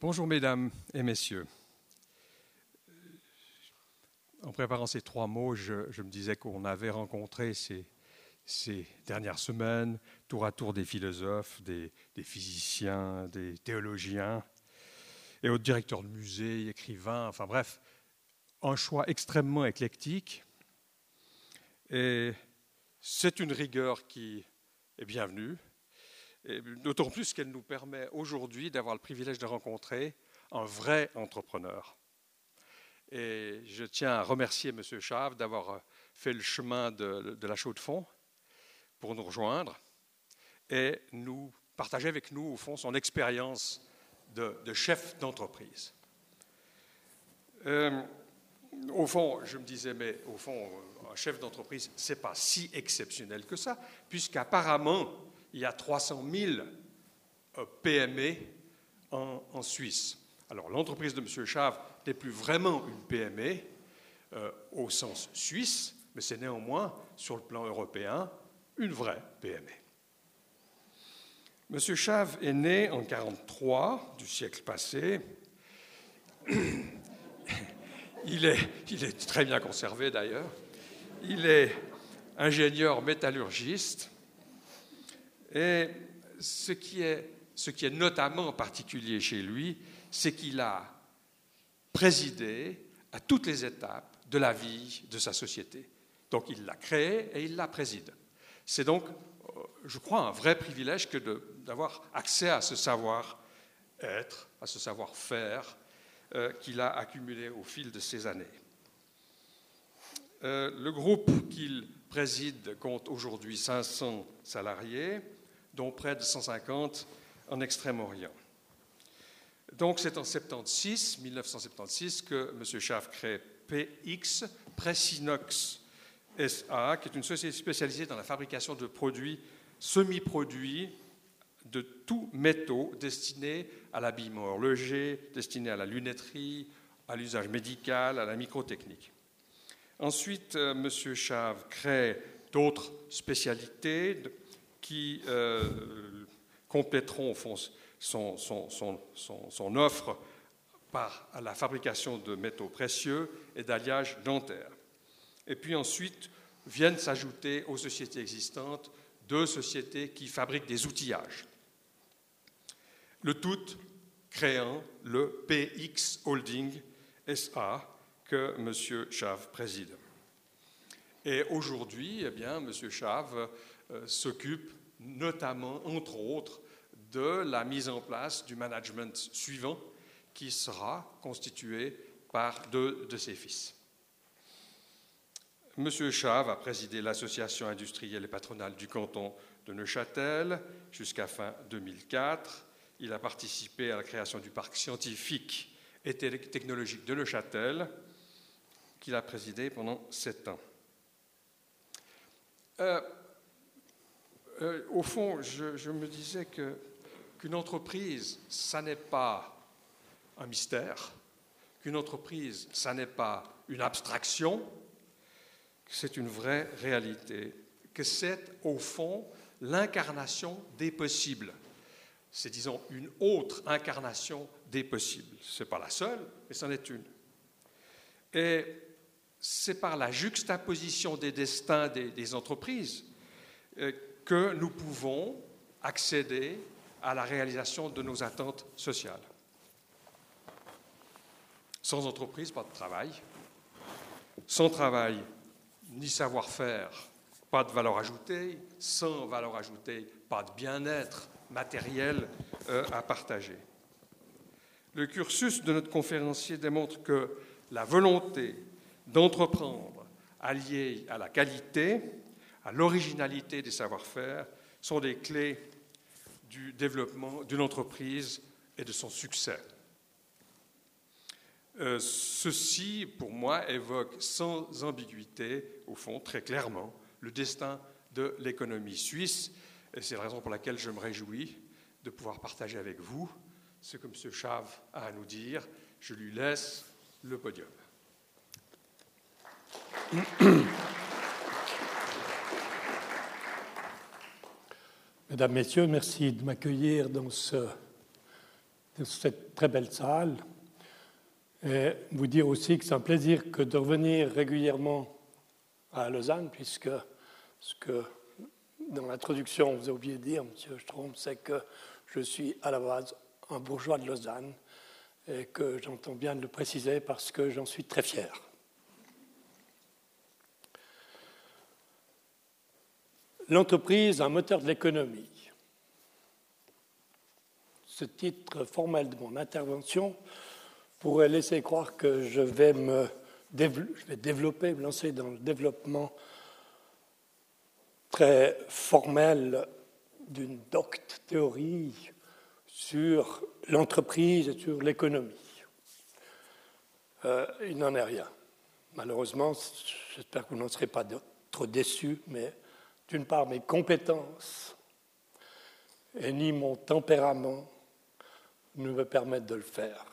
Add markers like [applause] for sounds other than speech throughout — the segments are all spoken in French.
Bonjour mesdames et messieurs. En préparant ces trois mots, je, me disais qu'on avait rencontré ces, dernières semaines, tour à tour des philosophes, des, physiciens, des théologiens, et autres directeurs de musées, écrivains, enfin bref, un choix extrêmement éclectique. Et c'est une rigueur qui est bienvenue, D'autant plus qu'elle nous permet aujourd'hui d'avoir le privilège de rencontrer un vrai entrepreneur. Et je tiens à remercier M. Chave d'avoir fait le chemin de, la Chaux-de-Fonds pour nous rejoindre et nous partager avec nous, au fond, son expérience de, chef d'entreprise. Euh, au fond, je me disais, mais au fond, un chef d'entreprise, ce n'est pas si exceptionnel que ça, puisqu'apparemment, il y a 300 000 euh, PME en, Suisse. Alors l'entreprise de M. Chave n'est plus vraiment une PME euh, au sens suisse, mais c'est néanmoins, sur le plan européen, une vraie PME. M. Chave est né en 1943 du siècle passé. [coughs] Il est très bien conservé d'ailleurs. Il est ingénieur métallurgiste et ce qui est, ce qui est notamment particulier chez lui, c'est qu'il a présidé à toutes les étapes de la vie de sa société. Donc il l'a créée et il la préside. C'est donc, je crois, un vrai privilège que d'avoir accès à ce savoir-être, à ce savoir-faire euh, qu'il a accumulé au fil de ces années. Euh, le groupe qu'il préside compte aujourd'hui 500 salariés dont près de 150 en Extrême-Orient. Donc c'est en 76, 1976 que M. Schaff crée PX, Pressinox SA, qui est une société spécialisée dans la fabrication de produits, semi-produits de tous métaux destinés à l'habillement horloger, destinés à la lunetterie, à l'usage médical, à la microtechnique. Ensuite, euh, M. Chave crée d'autres spécialités qui euh, compléteront son, offre par la fabrication de métaux précieux et d'alliages dentaires. Et puis ensuite viennent s'ajouter aux sociétés existantes deux sociétés qui fabriquent des outillages. Le tout créant le PX Holding SA que M. Chave préside. Et aujourd'hui, eh bien, M. Chave s'occupe notamment, entre autres, de la mise en place du management suivant qui sera constitué par deux de ses fils. Monsieur Chave a présidé l'association industrielle et patronale du canton de Neuchâtel jusqu'à fin 2004. Il a participé à la création du parc scientifique et technologique de Neuchâtel, qu'il a présidé pendant sept ans. Euh, euh, au fond, je, me disais que, qu'une entreprise, ça n'est pas un mystère, qu'une entreprise, ça n'est pas une abstraction, c'est une vraie réalité, que c'est au fond l'incarnation des possibles. C'est, disons, une autre incarnation des possibles. Ce n'est pas la seule, mais c'en est une. Et c'est par la juxtaposition des destins des, des entreprises euh, que nous pouvons accéder à la réalisation de nos attentes sociales. Sans entreprise, pas de travail. Sans travail, ni savoir-faire, pas de valeur ajoutée. Sans valeur ajoutée, pas de bien-être matériel euh, à partager. Le cursus de notre conférencier démontre que la volonté d'entreprendre alliée à la qualité à l'originalité des savoir-faire sont des clés du développement d'une entreprise et de son succès. Euh, ceci, pour moi, évoque sans ambiguïté, au fond, très clairement, le destin de l'économie suisse. Et c'est la raison pour laquelle je me réjouis de pouvoir partager avec vous ce que M. Chave a à nous dire. Je lui laisse le podium. Mesdames, Messieurs, merci de m'accueillir dans ce cette très belle salle et vous dire aussi que c'est un plaisir que de revenir régulièrement à Lausanne, puisque ce que dans l'introduction vous avez oublié de dire, Monsieur Strom, c'est que je suis à la base un bourgeois de Lausanne et que j'entends bien de le préciser parce que j'en suis très fier. L'entreprise, un moteur de l'économie. Ce titre formel de mon intervention pourrait laisser croire que je vais me développer, me lancer dans le développement très formel d'une docte théorie sur l'entreprise et sur l'économie. Euh, il n'en est rien. Malheureusement, j'espère que vous n'en serez pas trop déçus, mais d'une part, mes compétences et ni mon tempérament ne me permettent de le faire.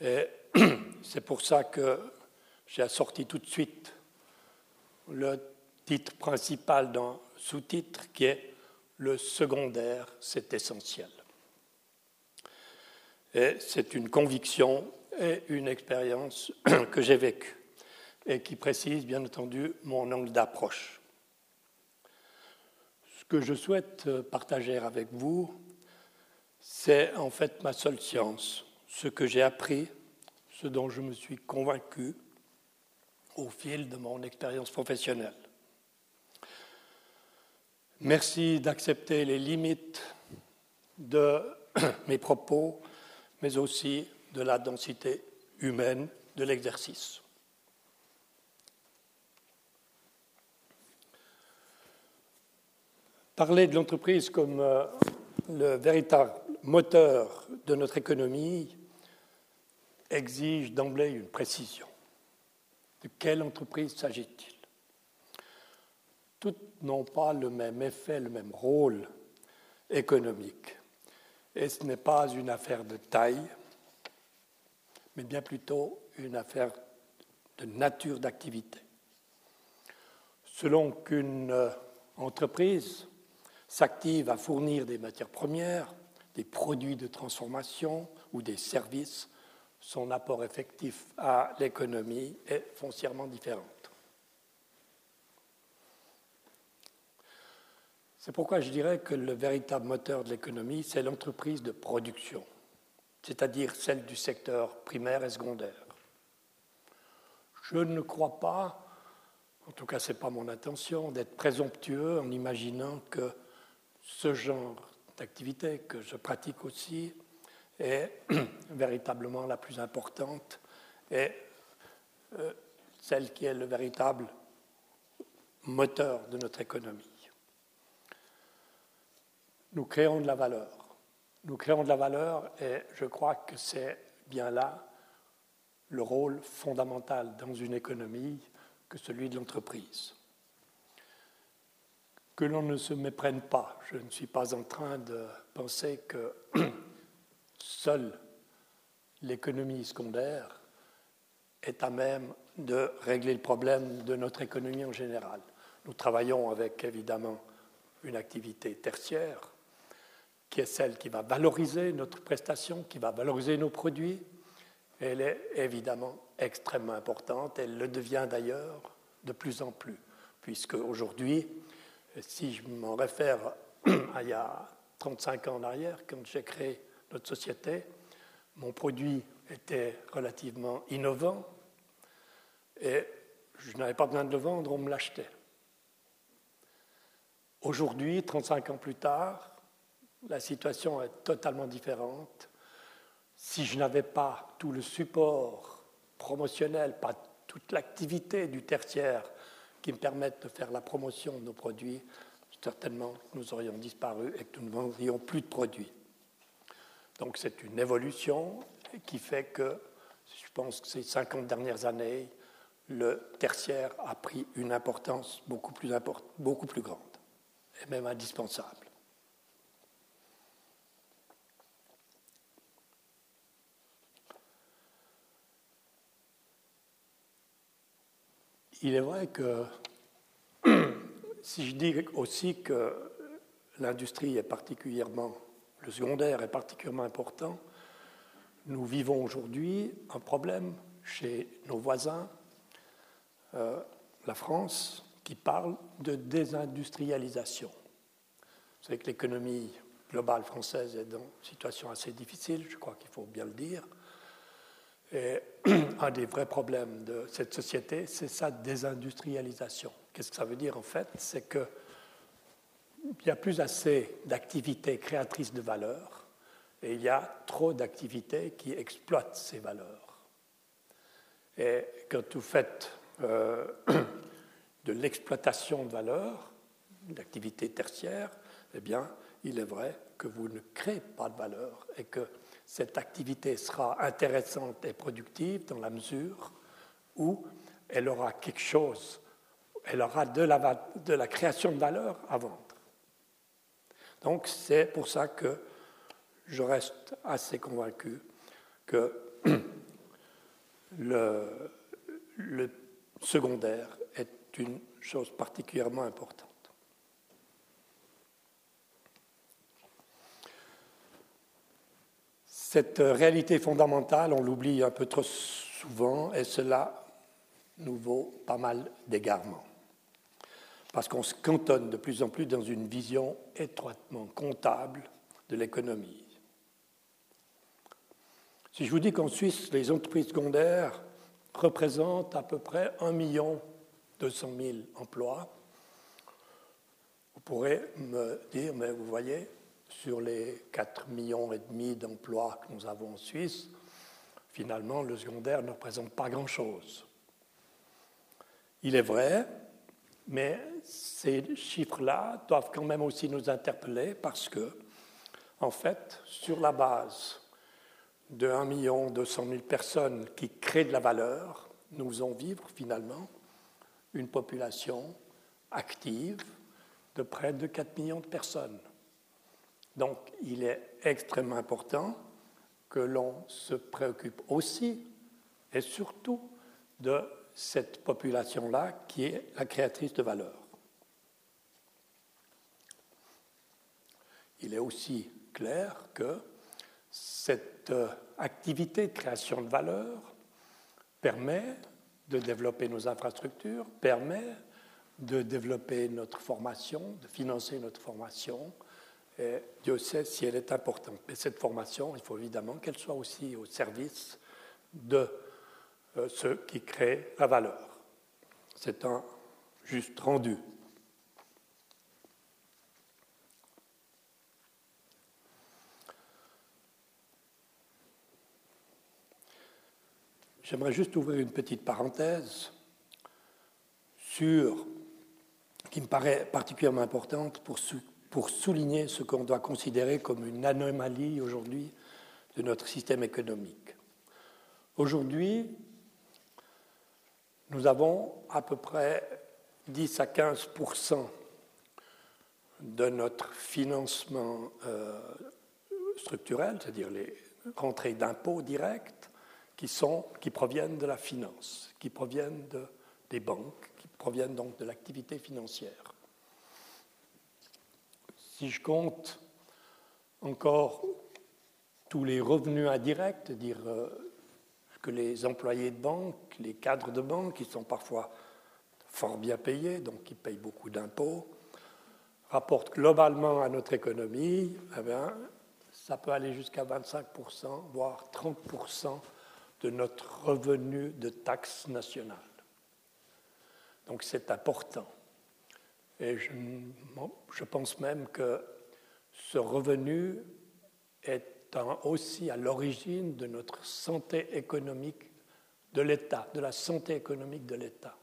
Et [clears throat] c'est pour ça que j'ai assorti tout de suite le titre principal d'un sous-titre qui est le secondaire, c'est essentiel. Et c'est une conviction et une expérience [clears throat] que j'ai vécue et qui précise bien entendu mon angle d'approche. Que je souhaite partager avec vous, c'est en fait ma seule science, ce que j'ai appris, ce dont je me suis convaincu au fil de mon expérience professionnelle. Merci d'accepter les limites de [clears throat] mes propos, mais aussi de la densité humaine de l'exercice. Parler de l'entreprise comme euh, le véritable moteur de notre économie exige d'emblée une précision. De quelle entreprise s'agit-il? Toutes n'ont pas le même effet, le même rôle économique. Et ce n'est pas une affaire de taille, mais bien plutôt une affaire de nature d'activité. Selon qu'une entreprise s'active à fournir des matières premières, des produits de transformation ou des services, son apport effectif à l'économie est foncièrement différent. C'est pourquoi je dirais que le véritable moteur de l'économie, c'est l'entreprise de production, c'est-à-dire celle du secteur primaire et secondaire. Je ne crois pas, en tout cas ce n'est pas mon intention, d'être présomptueux en imaginant que ce genre d'activité que je pratique aussi est [clears throat] véritablement la plus importante et euh, celle qui est le véritable moteur de notre économie. Nous créons de la valeur. Nous créons de la valeur et je crois que c'est bien là le rôle fondamental dans une économie que celui de l'entreprise. Que l'on ne se méprenne pas. Je ne suis pas en train de penser que [clears throat] seule l'économie secondaire est à même de régler le problème de notre économie en général. Nous travaillons avec évidemment une activité tertiaire qui est celle qui va valoriser notre prestation, qui va valoriser nos produits. Elle est évidemment extrêmement importante, elle le devient d'ailleurs de plus en plus, puisque aujourd'hui, si je m'en réfère [clears throat] à il y a 35 ans en arrière, quand j'ai créé notre société. Mon produit était relativement innovant et je n'avais pas besoin de le vendre, on me l'achetait. Aujourd'hui, 35 ans plus tard, la situation est totalement différente. Si je n'avais pas tout le support promotionnel, pas toute l'activité du tertiaire qui me permette de faire la promotion de nos produits, certainement nous aurions disparu et que nous ne vendrions plus de produits. Donc c'est une évolution qui fait que, je pense que ces 50 dernières années, le tertiaire a pris une importance beaucoup plus, beaucoup plus grande, et même indispensable. Il est vrai que [clears throat] si je dis aussi que l'industrie est particulièrement le secondaire est particulièrement important, nous vivons aujourd'hui un problème chez nos voisins, euh, la France, qui parle de désindustrialisation. Vous savez que l'économie globale française est dans une situation assez difficile, je crois qu'il faut bien le dire. Et [clears throat] un des vrais problèmes de cette société, c'est sa désindustrialisation. Qu'est-ce que ça veut dire en fait? C'est qu'il n'y a plus assez d'activités créatrices de valeur et il y a trop d'activités qui exploitent ces valeurs. Et quand vous faites euh, [clears throat] de l'exploitation de valeur, d'activité tertiaire, eh bien, il est vrai que vous ne créez pas de valeur et que cette activité sera intéressante et productive dans la mesure où elle aura quelque chose, elle aura de la, création de valeur à vendre. Donc c'est pour ça que je reste assez convaincu que [clears throat] le secondaire est une chose particulièrement importante. Cette réalité fondamentale, on l'oublie un peu trop souvent et cela nous vaut pas mal d'égarements. Parce qu'on se cantonne de plus en plus dans une vision étroitement comptable de l'économie. Si je vous dis qu'en Suisse, les entreprises secondaires représentent à peu près 1 million 200 000 emplois, vous pourrez me dire, mais vous voyez, sur les 4 millions et demi d'emplois que nous avons en Suisse, finalement, le secondaire ne représente pas grand-chose. Il est vrai, mais ces chiffres-là doivent quand même aussi nous interpeller parce que, en fait, sur la base de 1 million 200 000 personnes qui créent de la valeur, nous faisons vivre finalement une population active de près de 4 millions de personnes. Donc il est extrêmement important que l'on se préoccupe aussi et surtout de cette population-là qui est la créatrice de valeur. Il est aussi clair que cette euh, activité de création de valeur permet de développer nos infrastructures, permet de développer notre formation, de financer notre formation, et Dieu sait si elle est importante. Mais cette formation, il faut évidemment qu'elle soit aussi au service de euh, ceux qui créent la valeur. C'est un juste rendu. J'aimerais juste ouvrir une petite parenthèse sur qui me paraît particulièrement importante pour pour souligner ce qu'on doit considérer comme une anomalie aujourd'hui de notre système économique. Aujourd'hui, nous avons à peu près 10 à 15% de notre financement euh, structurel, c'est-à-dire les rentrées d'impôts directes, qui, proviennent de la finance, qui proviennent de, des banques, qui proviennent donc de l'activité financière. Si je compte encore tous les revenus indirects, dire euh, que les employés de banque, les cadres de banque, qui sont parfois fort bien payés, donc qui payent beaucoup d'impôts, rapportent globalement à notre économie, eh ça peut aller jusqu'à 25%, voire 30% de notre revenu de taxes nationales. Donc c'est important. Et je, pense même que ce revenu est aussi à l'origine de notre santé économique de l'État, de la santé économique de l'État.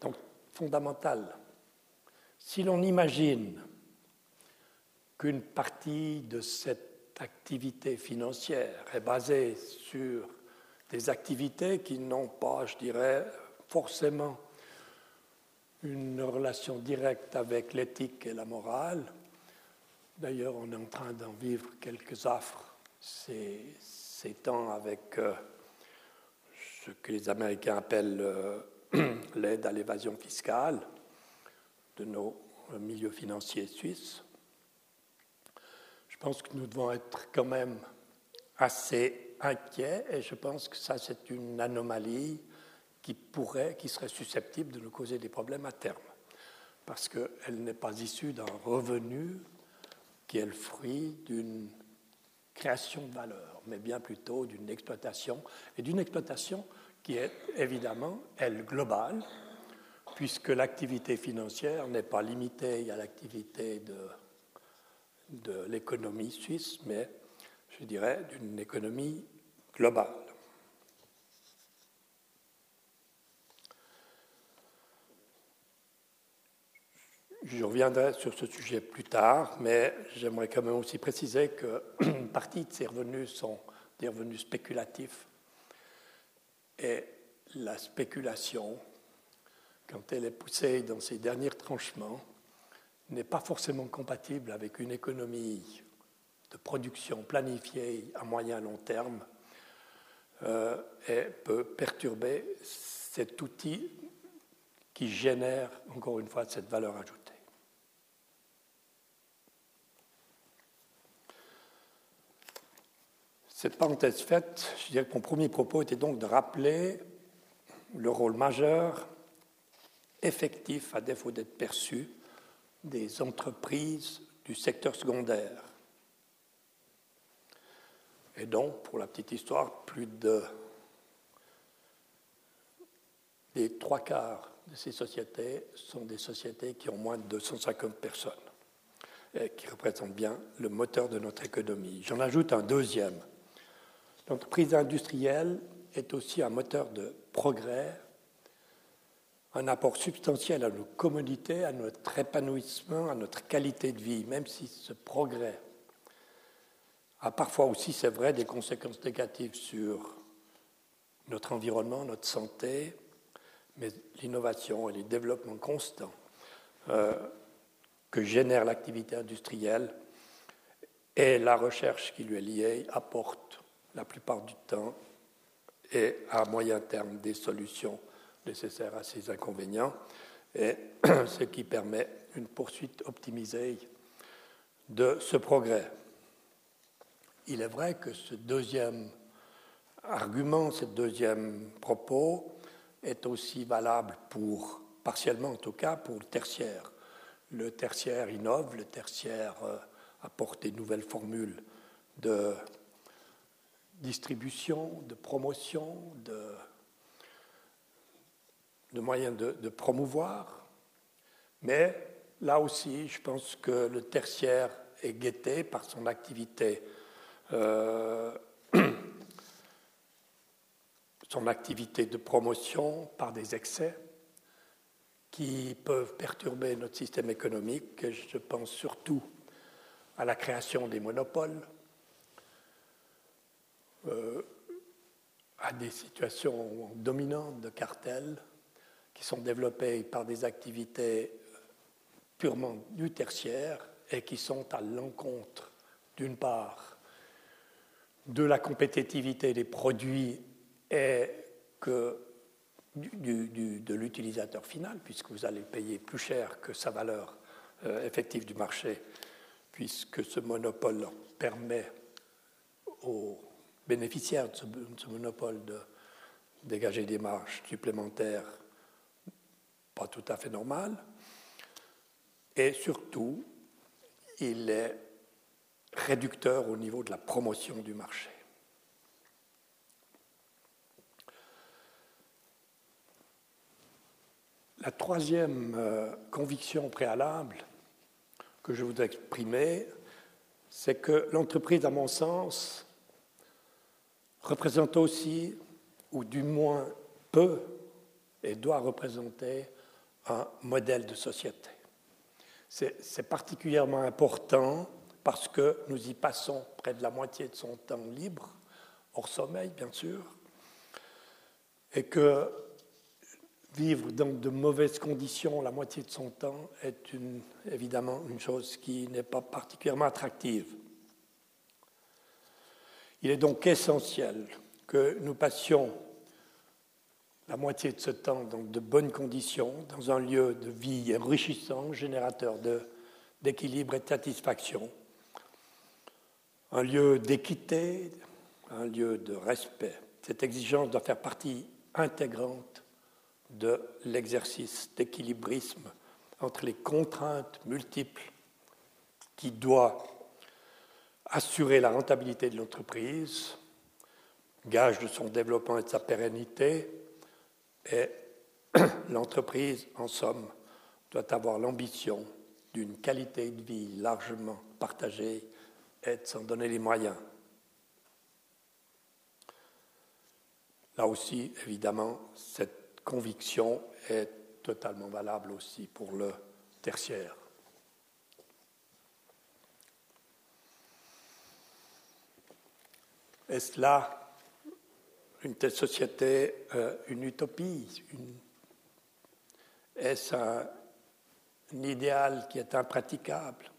Donc, fondamental. Si l'on imagine qu'une partie de cette activité financière est basée sur des activités qui n'ont pas, je dirais, forcément une relation directe avec l'éthique et la morale. D'ailleurs, on est en train d'en vivre quelques affres ces, ces temps avec euh, ce que les Américains appellent euh, [clears throat] l'aide à l'évasion fiscale de nos milieux financiers suisses. Je pense que nous devons être quand même assez inquiet et je pense que ça, c'est une anomalie qui pourrait, qui serait susceptible de nous causer des problèmes à terme, parce qu'elle n'est pas issue d'un revenu qui est le fruit d'une création de valeur, mais bien plutôt d'une exploitation, et d'une exploitation qui est évidemment, elle, globale, puisque l'activité financière n'est pas limitée à l'activité de, de l'économie suisse, mais je dirais d'une économie globale. Je reviendrai sur ce sujet plus tard, mais j'aimerais quand même aussi préciser qu'une [clears throat] partie de ces revenus sont des revenus spéculatifs. Et la spéculation, quand elle est poussée dans ses derniers tranchements, n'est pas forcément compatible avec une économie de production planifiée à moyen long terme euh, et peut perturber cet outil qui génère, encore une fois, cette valeur ajoutée. Cette parenthèse faite, je dirais que mon premier propos était donc de rappeler le rôle majeur, effectif, à défaut d'être perçu, des entreprises du secteur secondaire. Et donc, pour la petite histoire, plus de les trois quarts de ces sociétés sont des sociétés qui ont moins de 250 personnes et qui représentent bien le moteur de notre économie. J'en ajoute un deuxième L'entreprise industrielle est aussi un moteur de progrès, un apport substantiel à nos communautés, à notre épanouissement, à notre qualité de vie, même si ce progrès a parfois aussi, c'est vrai, des conséquences négatives sur notre environnement, notre santé, mais l'innovation et les développements constants euh, que génère l'activité industrielle et la recherche qui lui est liée apportent la plupart du temps et à moyen terme des solutions nécessaires à ces inconvénients, et [clears throat] ce qui permet une poursuite optimisée de ce progrès. Il est vrai que ce deuxième argument, ce deuxième propos est aussi valable pour, partiellement en tout cas, pour le tertiaire. Le tertiaire innove, le tertiaire euh, apporte des nouvelles formules de distribution, de promotion, de, moyens de, promouvoir. Mais là aussi, je pense que le tertiaire est guetté par son activité, euh, [clears throat] son activité de promotion par des excès qui peuvent perturber notre système économique. je pense surtout à la création des monopoles, euh, à des situations dominantes de cartels qui sont développées par des activités purement du tertiaire et qui sont à l'encontre, d'une part, de la compétitivité des produits et que de l'utilisateur final, puisque vous allez payer plus cher que sa valeur euh, effective du marché, puisque ce monopole permet aux bénéficiaires de ce, monopole de dégager des marges supplémentaires pas tout à fait normales. Et surtout, il est réducteur au niveau de la promotion du marché. La troisième euh, conviction préalable que je voudrais exprimer, c'est que l'entreprise, à mon sens, représente aussi, ou du moins peut et doit représenter, un modèle de société. C'est particulièrement important parce que nous y passons près de la moitié de son temps libre, hors sommeil bien sûr, et que vivre dans de mauvaises conditions la moitié de son temps est évidemment une chose qui n'est pas particulièrement attractive. Il est donc essentiel que nous passions la moitié de ce temps dans de bonnes conditions, dans un lieu de vie enrichissant, générateur d'équilibre et de satisfaction, un lieu d'équité, un lieu de respect. Cette exigence doit faire partie intégrante de l'exercice d'équilibrisme entre les contraintes multiples qui doivent assurer la rentabilité de l'entreprise, gage de son développement et de sa pérennité, et [clears throat] l'entreprise, en somme, doit avoir l'ambition d'une qualité de vie largement partagée et de s'en donner les moyens. Là aussi, évidemment, cette conviction est totalement valable aussi pour le tertiaire. Est-ce là une telle société euh, une utopie Est-ce un, idéal qui est impraticable?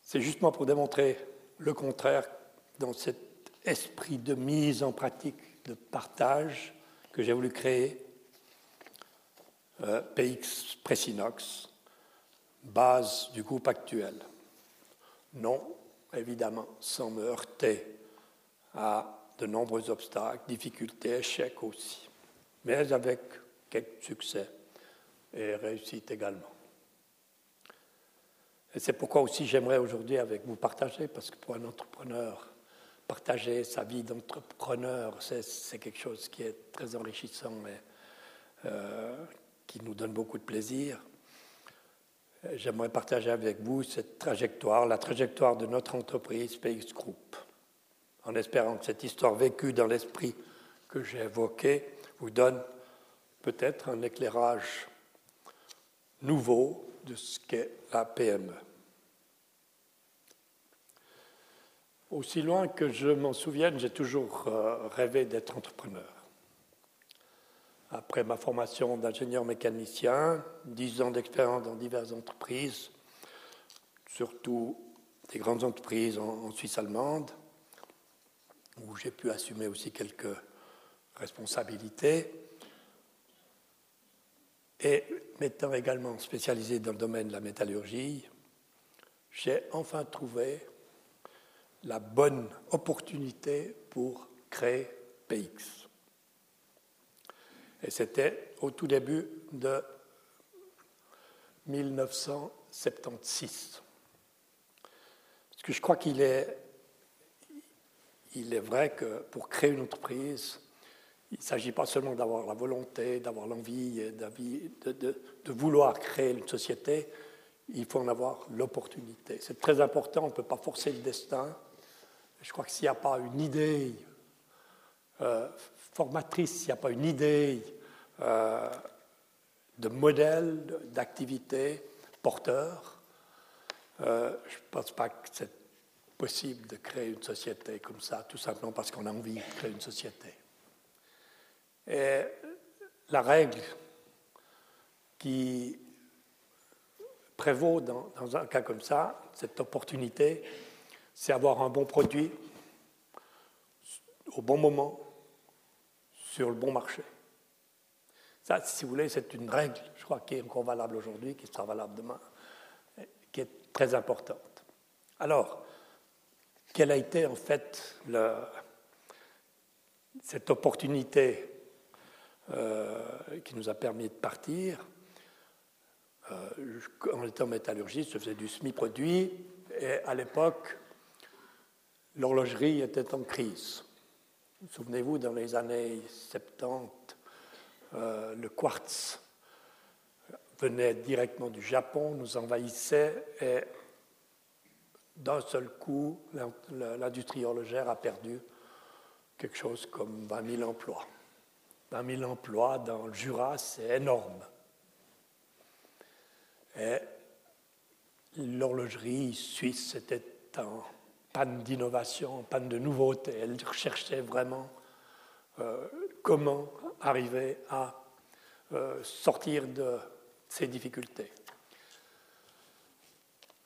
C'est justement pour démontrer le contraire dans cet esprit de mise en pratique, de partage que j'ai voulu créer euh, PX Pressinox, base du groupe actuel. Non, évidemment, sans me heurter à de nombreux obstacles, difficultés, échecs aussi, mais avec quelques succès et réussites également. Et c'est pourquoi aussi j'aimerais aujourd'hui avec vous partager, parce que pour un entrepreneur, partager sa vie d'entrepreneur, c'est quelque chose qui est très enrichissant et euh, qui nous donne beaucoup de plaisir. J'aimerais partager avec vous cette trajectoire, la trajectoire de notre entreprise PX Group en espérant que cette histoire vécue dans l'esprit que j'ai évoqué vous donne peut-être un éclairage nouveau de ce qu'est la PME. Aussi loin que je m'en souvienne, j'ai toujours euh, rêvé d'être entrepreneur. Après ma formation d'ingénieur mécanicien, dix ans d'expérience dans diverses entreprises, surtout des grandes entreprises en Suisse allemande, où j'ai pu assumer aussi quelques responsabilités. Et m'étant également spécialisé dans le domaine de la métallurgie, j'ai enfin trouvé la bonne opportunité pour créer PX. Et c'était au tout début de 1976. Parce que je crois qu'il est il est vrai que pour créer une entreprise, il ne s'agit pas seulement d'avoir la volonté, d'avoir l'envie, de, vouloir créer une société, il faut en avoir l'opportunité. C'est très important, on ne peut pas forcer le destin. Je crois que s'il n'y a pas une idée euh, formatrice, s'il n'y a pas une idée euh, de modèle, d'activité porteur, euh, je ne pense pas que cette possible de créer une société comme ça, tout simplement parce qu'on a envie de créer une société. Et la règle qui prévaut dans, dans un cas comme ça, cette opportunité, c'est avoir un bon produit au bon moment, sur le bon marché. Ça, si vous voulez, c'est une règle, je crois, qui est encore valable aujourd'hui, qui sera valable demain, qui est très importante. Alors, quelle a été en fait cette opportunité euh, qui nous a permis de partir? Euh, en étant métallurgiste, je faisais du semi-produit et à l'époque, l'horlogerie était en crise. Souvenez-vous, dans les années 70, euh, le quartz venait directement du Japon, nous envahissait et d'un seul coup, l'industrie horlogère a perdu quelque chose comme 20 000 emplois. 20 000 emplois dans le Jura, c'est énorme. Et l'horlogerie suisse était en panne d'innovation, en panne de nouveauté. Elle recherchait vraiment euh, comment arriver à euh, sortir de ces difficultés.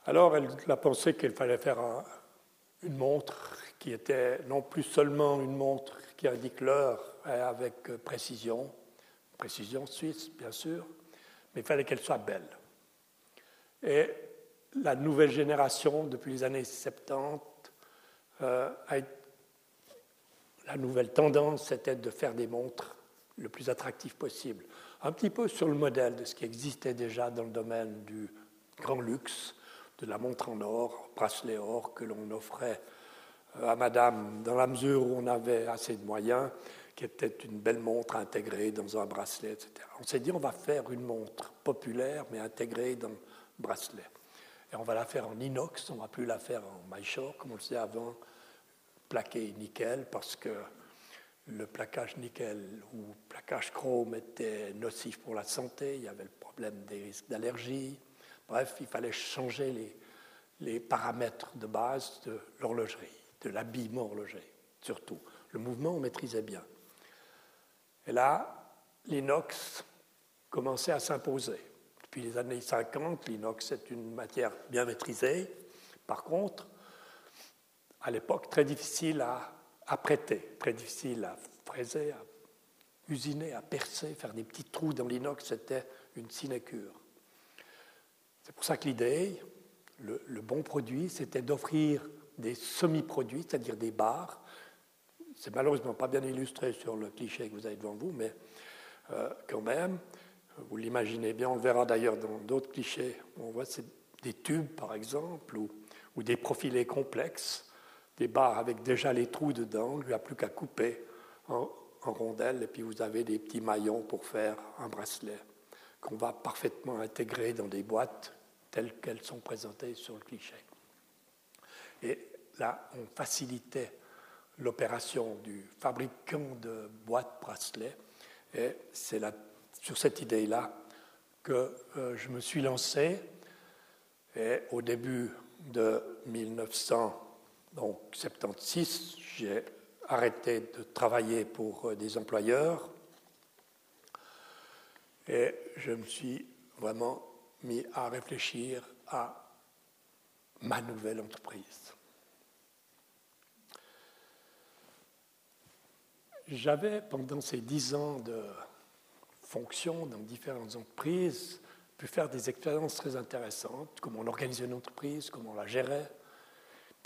Alors elle a pensé qu'il fallait faire une montre qui était non plus seulement une montre qui indique l'heure avec précision, précision suisse bien sûr, mais il fallait qu'elle soit belle. Et la nouvelle génération, depuis les années 70, euh, la nouvelle tendance, c'était de faire des montres le plus attractives possible. Un petit peu sur le modèle de ce qui existait déjà dans le domaine du grand luxe, de la montre en or, bracelet or que l'on offrait euh, à madame dans la mesure où on avait assez de moyens, qui était une belle montre intégrée dans un bracelet, etc. On s'est dit on va faire une montre populaire mais intégrée dans le bracelet. Et on va la faire en inox, on ne va plus la faire en maillot comme on le faisait avant, plaqué nickel, parce que le plaquage nickel ou plaquage chrome était nocif pour la santé, il y avait le problème des risques d'allergie. Bref, il fallait changer les, les paramètres de base de l'horlogerie, de l'habillement horloger, surtout. Le mouvement, on maîtrisait bien. Et là, l'inox commençait à s'imposer. Depuis les années 50, l'inox est une matière bien maîtrisée. Par contre, à l'époque, très difficile à, prêter, très difficile à fraiser, à usiner, à percer, faire des petits trous dans l'inox, c'était une sinécure. C'est pour ça que l'idée, le, le, bon produit, c'était d'offrir des semi-produits, c'est-à-dire des barres. C'est malheureusement pas bien illustré sur le cliché que vous avez devant vous, mais euh, quand même, vous l'imaginez bien, on le verra d'ailleurs dans d'autres clichés. On voit des tubes, par exemple, ou, des profilés complexes, des barres avec déjà les trous dedans. Il n'y a plus qu'à couper en, rondelles, et puis vous avez des petits maillons pour faire un bracelet qu'on va parfaitement intégrer dans des boîtes telles qu'elles sont présentées sur le cliché. Et là, on facilitait l'opération du fabricant de boîtes bracelets, et c'est sur cette idée-là que euh, je me suis lancé. Et au début de 1976, j'ai arrêté de travailler pour euh, des employeurs et je me suis vraiment mis à réfléchir à ma nouvelle entreprise. J'avais, pendant ces dix ans de fonctions dans différentes entreprises, pu faire des expériences très intéressantes, comment on organisait une entreprise, comment on la gérait.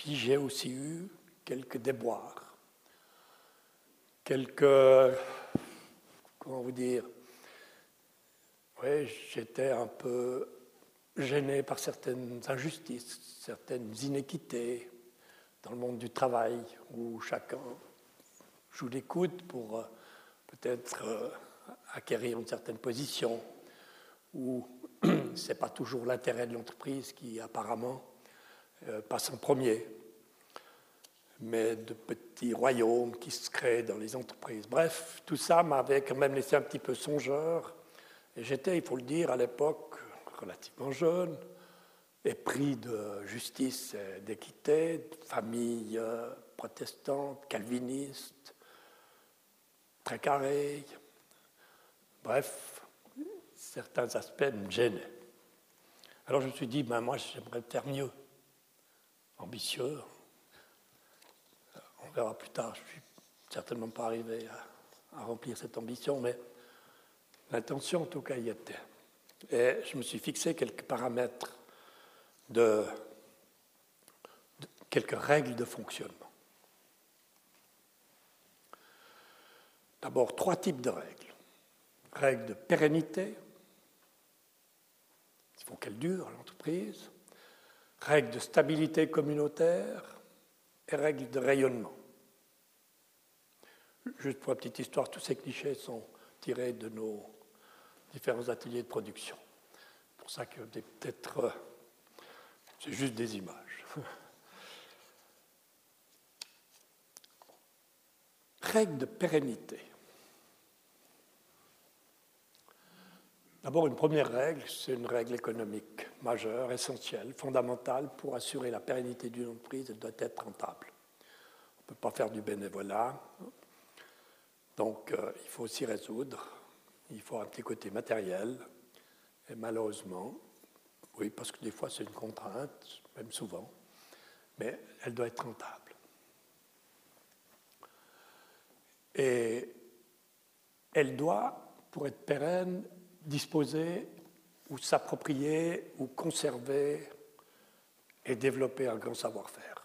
Puis j'ai aussi eu quelques déboires, quelques, comment vous dire, oui, j'étais un peu gêné par certaines injustices, certaines inéquités dans le monde du travail, où chacun joue coudes pour euh, peut-être euh, acquérir une certaine position, où ce n'est pas toujours l'intérêt de l'entreprise qui apparemment passe en premier, mais de petits royaumes qui se créent dans les entreprises. Bref, tout ça m'avait quand même laissé un petit peu songeur, et j'étais, il faut le dire, à l'époque relativement jeune, épris de justice et d'équité, de famille euh, protestante, calviniste, très carré, Bref, certains aspects me gênaient. Alors je me suis dit, ben moi j'aimerais faire mieux, ambitieux. On verra plus tard, je ne suis certainement pas arrivé à, remplir cette ambition, mais l'intention en tout cas y était. Et je me suis fixé quelques paramètres de quelques règles de fonctionnement. D'abord, trois types de règles règles de pérennité, il faut qu'elle dure, l'entreprise, règles de stabilité communautaire et règles de rayonnement. Juste pour la petite histoire, tous ces clichés sont tirés de nos différents ateliers de production. C'est pour ça que peut-être euh, c'est juste des images. [laughs] Règles de pérennité. D'abord, une première règle, c'est une règle économique majeure, essentielle, fondamentale pour assurer la pérennité d'une entreprise, elle doit être rentable. On ne peut pas faire du bénévolat, donc euh, il faut s'y résoudre. Il faut un petit côté matériel, et malheureusement, oui, parce que des fois c'est une contrainte, même souvent, mais elle doit être rentable. Et elle doit, pour être pérenne, disposer ou s'approprier ou conserver et développer un grand savoir-faire.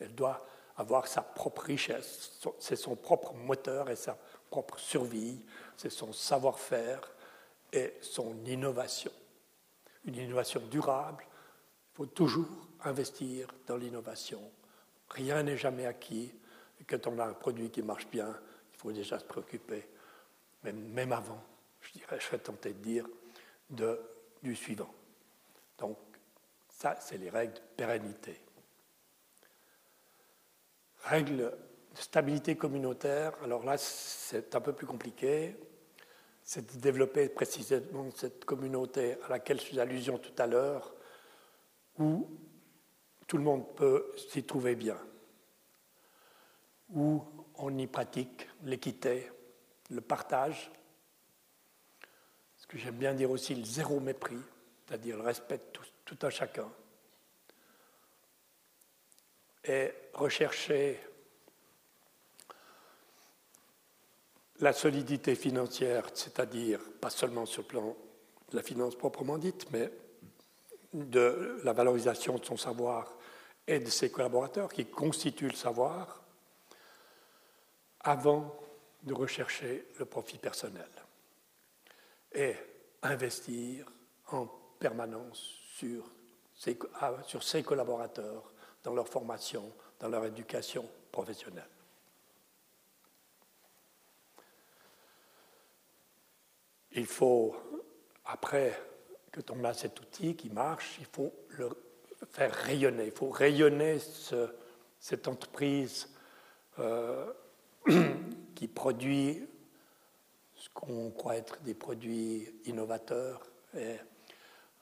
Elle doit avoir sa propre richesse. C'est son propre moteur et sa propre survie, c'est son savoir-faire et son innovation. Une innovation durable, il faut toujours investir dans l'innovation. Rien n'est jamais acquis. Et quand on a un produit qui marche bien, il faut déjà se préoccuper, même, même avant, je serais tenté de dire, du suivant. Donc, ça, c'est les règles de pérennité. Règles de stabilité communautaire, alors là, c'est un peu plus compliqué. C'est de développer précisément cette communauté à laquelle je fais allusion tout à l'heure, où tout le monde peut s'y trouver bien, où on y pratique l'équité, le partage, j'aime bien dire aussi le zéro mépris, c'est-à-dire le respect de tout, tout un chacun, et rechercher la solidité financière, c'est-à-dire pas seulement sur le plan de la finance proprement dite, mais de la valorisation de son savoir et de ses collaborateurs qui constituent le savoir, avant de rechercher le profit personnel et investir en permanence sur ses, ah, sur ses collaborateurs dans leur formation, dans leur éducation professionnelle. Il faut, après que on a cet outil qui marche, il faut le faire rayonner. Il faut rayonner ce, cette entreprise euh, [clears throat] qui produit ce qu'on croit être des produits innovateurs. Et,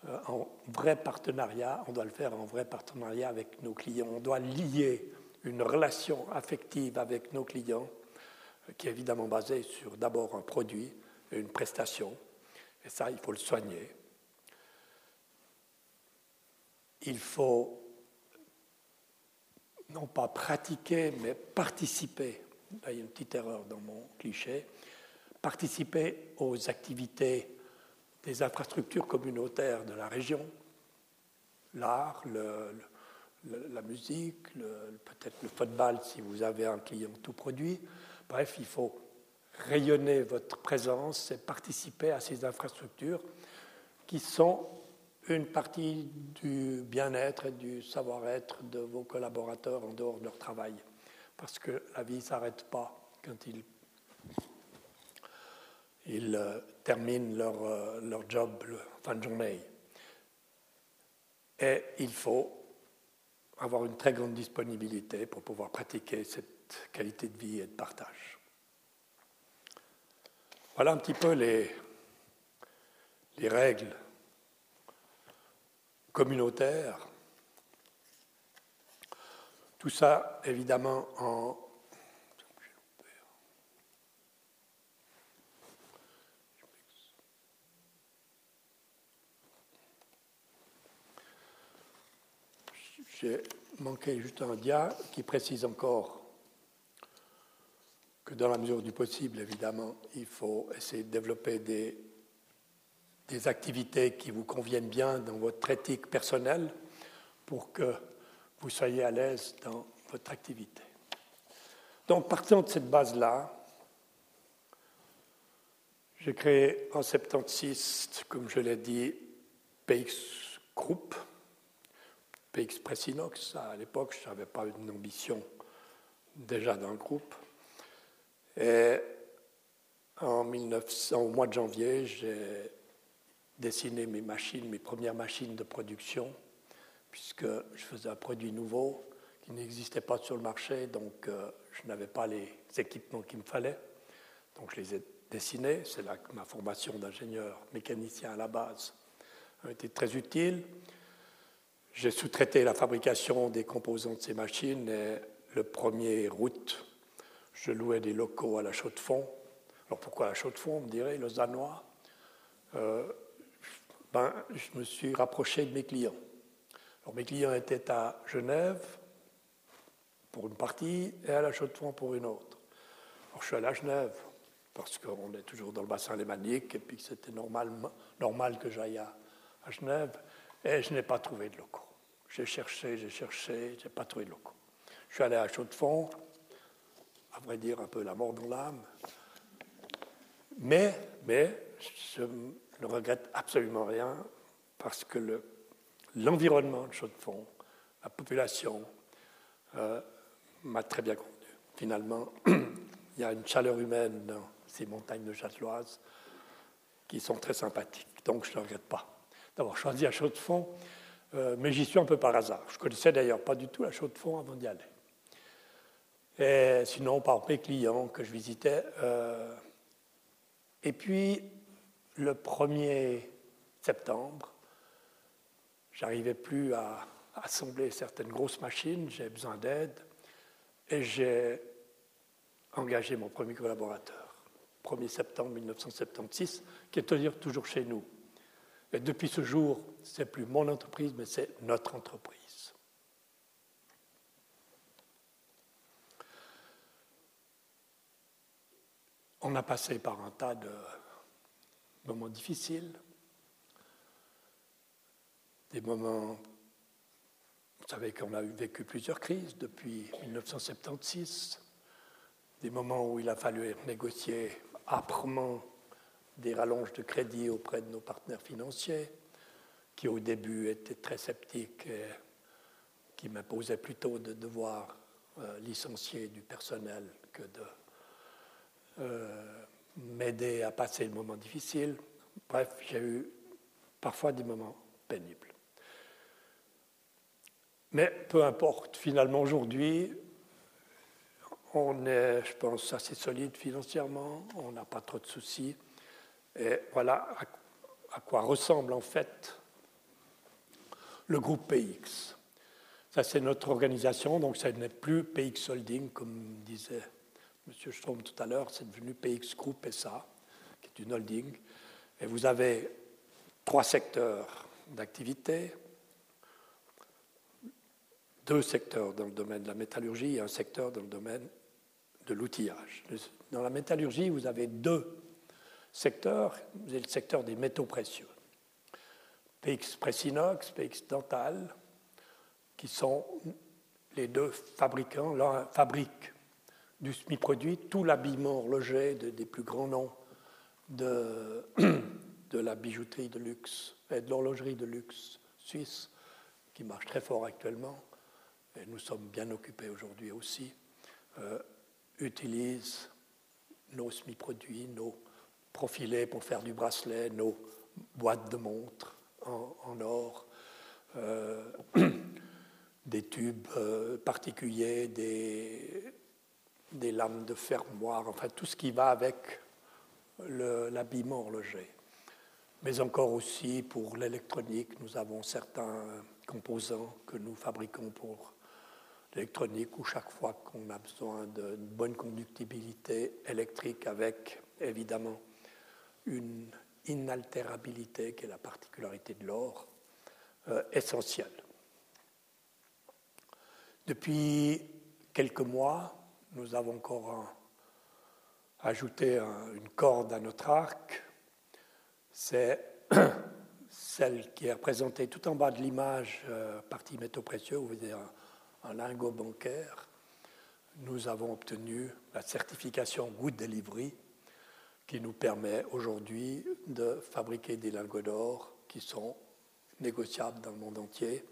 euh, en vrai partenariat, on doit le faire en vrai partenariat avec nos clients. On doit lier une relation affective avec nos clients euh, qui est évidemment basée sur d'abord un produit et une prestation. Et ça, il faut le soigner. Il faut non pas pratiquer, mais participer il y a une petite erreur dans mon cliché, participer aux activités des infrastructures communautaires de la région, l'art, la musique, peut-être le football si vous avez un client tout produit. Bref, il faut rayonner votre présence et participer à ces infrastructures qui sont une partie du bien-être et du savoir-être de vos collaborateurs en dehors de leur travail parce que la vie ne s'arrête pas quand ils, ils euh, terminent leur, euh, leur job le fin de journée. Et il faut avoir une très grande disponibilité pour pouvoir pratiquer cette qualité de vie et de partage. Voilà un petit peu les, les règles communautaires tout ça, évidemment, en J'ai manqué juste un dia qui précise encore que dans la mesure du possible, évidemment, il faut essayer de développer des, des activités qui vous conviennent bien dans votre éthique personnelle pour que vous soyez à l'aise dans votre activité. Donc, partant de cette base-là, j'ai créé en 76, comme je l'ai dit, PX Group, PX Pressinox. À l'époque, je n'avais pas une ambition déjà dans le groupe. Et en 1900, au mois de janvier, j'ai dessiné mes machines, mes premières machines de production puisque je faisais un produit nouveau qui n'existait pas sur le marché, donc euh, je n'avais pas les équipements qu'il me fallait. Donc je les ai dessinés. C'est là que ma formation d'ingénieur mécanicien à la base a été très utile. J'ai sous-traité la fabrication des composants de ces machines et le 1er août, je louais des locaux à la Chaux-de-Fonds. Alors pourquoi la Chaux-de-Fonds, me dirait, Lausannois euh, ben, Je me suis rapproché de mes clients mes clients étaient à Genève pour une partie et à la Chaux-de-Fonds pour une autre. Alors, je suis allé à Genève parce qu'on est toujours dans le bassin lémanique et puis c'était normal, normal que j'aille à, Genève et je n'ai pas trouvé de locaux. J'ai cherché, j'ai cherché, je n'ai pas trouvé de locaux. Je suis allé à chaud de fond, à vrai dire un peu la mort dans l'âme. Mais, mais je ne regrette absolument rien parce que l'environnement de chaud de fond, la population, euh, m'a très bien convenu. Finalement, [clears throat] il y a une chaleur humaine dans ces montagnes de Châteloise qui sont très sympathiques. Donc je ne regrette pas d'avoir choisi la chaux de fond, euh, mais j'y suis un peu par hasard. Je connaissais d'ailleurs pas du tout la chaux de fond avant d'y aller. Et sinon, par mes clients que je visitais. Euh, et puis, le 1er septembre, j'arrivais plus à assembler certaines grosses machines, j'ai besoin d'aide, et j'ai engagé mon premier collaborateur, 1er septembre 1976, qui est toujours chez nous. Et depuis ce jour, ce n'est plus mon entreprise, mais c'est notre entreprise. On a passé par un tas de moments difficiles, des moments, vous savez qu'on a vécu plusieurs crises depuis 1976, des moments où il a fallu négocier âprement des rallonges de crédit auprès de nos partenaires financiers, qui au début étaient très sceptiques et qui m'imposaient plutôt de devoir euh, licencier du personnel que de euh, m'aider à passer le moment difficile. Bref, j'ai eu parfois des moments pénibles. Mais peu importe, finalement aujourd'hui, on est, je pense, assez solide financièrement, on n'a pas trop de soucis. Et voilà à, quoi ressemble en fait le groupe PX. Ça, c'est notre organisation, donc ça n'est plus PX Holding, comme disait M. Strom tout à l'heure, c'est devenu PX Group SA, qui est une holding. Et vous avez trois secteurs d'activité, deux secteurs dans le domaine de la métallurgie et un secteur dans le domaine de l'outillage. Dans la métallurgie, vous avez deux secteur, vous avez le secteur des métaux précieux. PX Pressinox, PX Dental, qui sont les deux fabricants, l'un fabrique du semi-produit, tout l'habillement horloger des plus grands noms de, [clears throat] de la bijouterie de luxe et de l'horlogerie de luxe suisse, qui marche très fort actuellement, et nous sommes bien occupés aujourd'hui aussi, euh, utilise nos semi-produits, nos profilés pour faire du bracelet, nos boîtes de montres en, or, euh, [clears throat] des tubes euh, particuliers, des, des, lames de fermoir, enfin tout ce qui va avec l'habillement horloger. Mais encore aussi pour l'électronique, nous avons certains composants que nous fabriquons pour l'électronique où chaque fois qu'on a besoin d'une bonne conductibilité électrique avec évidemment une inaltérabilité, qui est la particularité de l'or, euh, essentielle. Depuis quelques mois, nous avons encore ajouté une corde à notre arc. C'est [coughs] celle qui est représentée tout en bas de l'image, euh, partie métaux précieux, vous voyez un, un, lingot bancaire. Nous avons obtenu la certification Good Delivery qui nous permet aujourd'hui de fabriquer des lingots d'or qui sont négociables dans le monde entier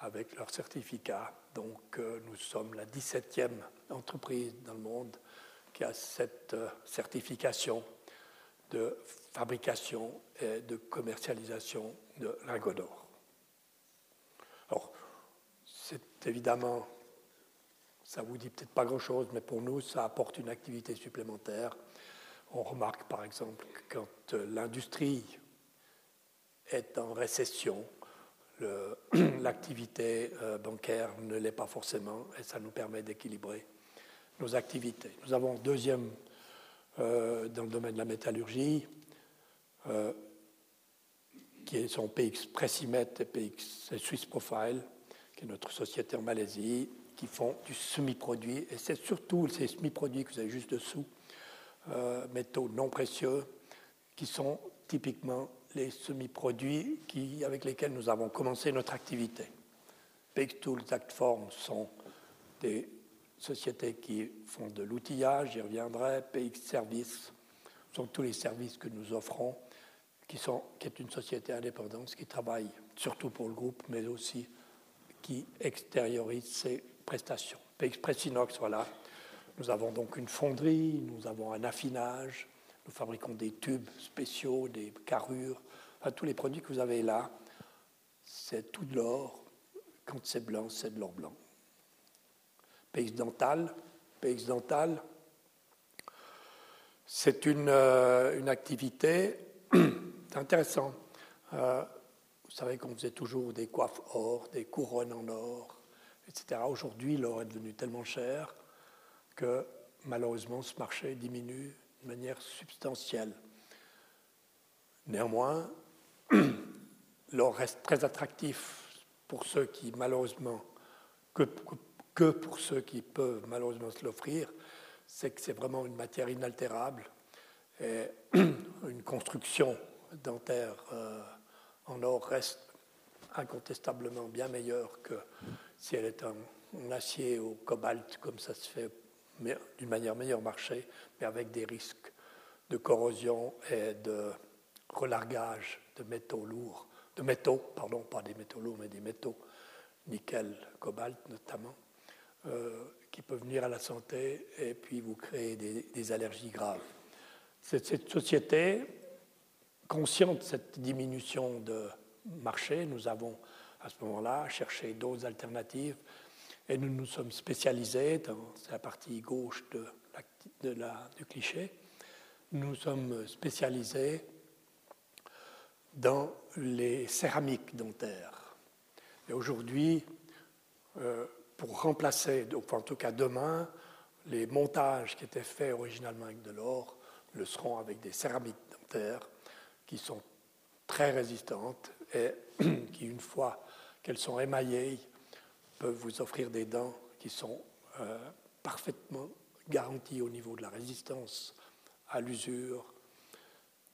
avec leur certificat. Donc euh, nous sommes la 17e entreprise dans le monde qui a cette euh, certification de fabrication et de commercialisation de lingots d'or. Alors, c'est évidemment, ça vous dit peut-être pas grand-chose, mais pour nous, ça apporte une activité supplémentaire on remarque par exemple que quand euh, l'industrie est en récession, [clears throat] l'activité euh, bancaire ne l'est pas forcément et ça nous permet d'équilibrer nos activités. Nous avons deuxième euh, dans le domaine de la métallurgie, qui est son PX Pressimet et PX Swiss Profile, qui est notre société en Malaisie, qui font du semi-produit. Et c'est surtout ces semi-produits que vous avez juste dessous euh, métaux non précieux, qui sont typiquement les semi-produits avec lesquels nous avons commencé notre activité. Big Tools Actform sont des sociétés qui font de l'outillage, j'y reviendrai, PX Service, sont tous les services que nous offrons, qui, sont, qui est une société indépendante qui travaille surtout pour le groupe, mais aussi qui extériorise ses prestations. PX Pressinox, voilà. Nous avons donc une fonderie, nous avons un affinage, nous fabriquons des tubes spéciaux, des carrures, enfin, tous les produits que vous avez là, c'est tout de l'or. Quand c'est blanc, c'est de l'or blanc. PX Dental, Dental, c'est une, euh, une, activité [clears throat] intéressante. Euh, vous savez qu'on faisait toujours des coiffes or, des couronnes en or, etc. Aujourd'hui, l'or est devenu tellement cher que malheureusement ce marché diminue de manière substantielle. Néanmoins, [clears throat] l'or reste très attractif pour ceux qui malheureusement, que, pour ceux qui peuvent malheureusement se l'offrir, c'est que c'est vraiment une matière inaltérable et [clears throat] une construction dentaire euh, en or reste incontestablement bien meilleure que si elle est en, acier ou cobalt, comme ça se fait d'une manière meilleure marché, mais avec des risques de corrosion et de relargage de métaux lourds, de métaux, pardon, pas des métaux lourds, mais des métaux, nickel, cobalt notamment, euh, qui peuvent venir à la santé et puis vous créer des, allergies graves. Cette, cette, société, consciente de cette diminution de marché, nous avons à ce moment-là cherché d'autres alternatives et nous nous sommes spécialisés dans la partie gauche de, la, du cliché. Nous nous sommes spécialisés dans les céramiques dentaires. Et aujourd'hui, euh, pour remplacer, en tout cas demain, les montages qui étaient faits originalement avec de l'or le seront avec des céramiques dentaires qui sont très résistantes et [clears throat] qui, une fois qu'elles sont émaillées, peuvent vous offrir des dents qui sont euh, parfaitement garanties au niveau de la résistance à l'usure,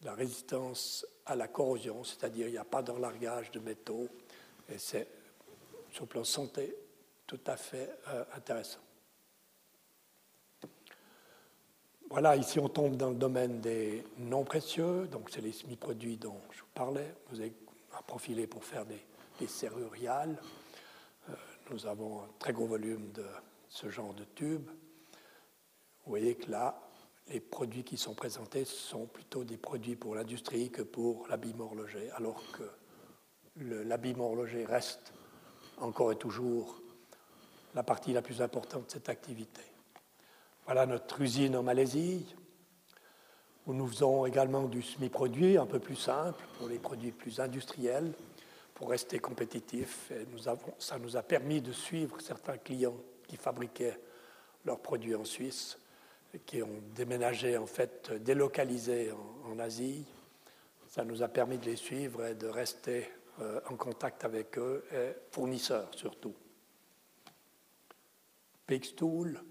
la résistance à la corrosion, c'est-à-dire il n'y a pas d'enlargage de métaux, et c'est sur le plan santé tout à fait euh, intéressant. Voilà, ici on tombe dans le domaine des non précieux, donc c'est les semi-produits dont je vous parlais. Vous avez un profilé pour faire des, des serruriales. Euh, nous avons un très gros volume de ce genre de tubes. Vous voyez que là, les produits qui sont présentés sont plutôt des produits pour l'industrie que pour l'habillement horloger, alors que l'habillement horloger reste encore et toujours la partie la plus importante de cette activité. Voilà notre usine en Malaisie, où nous faisons également du semi-produit un peu plus simple pour les produits plus industriels, pour rester compétitifs. Et nous avons, ça nous a permis de suivre certains clients qui fabriquaient leurs produits en Suisse qui ont déménagé, en fait, délocalisé en, Asie. Ça nous a permis de les suivre et de rester euh, en contact avec eux, et fournisseurs surtout. Pixtool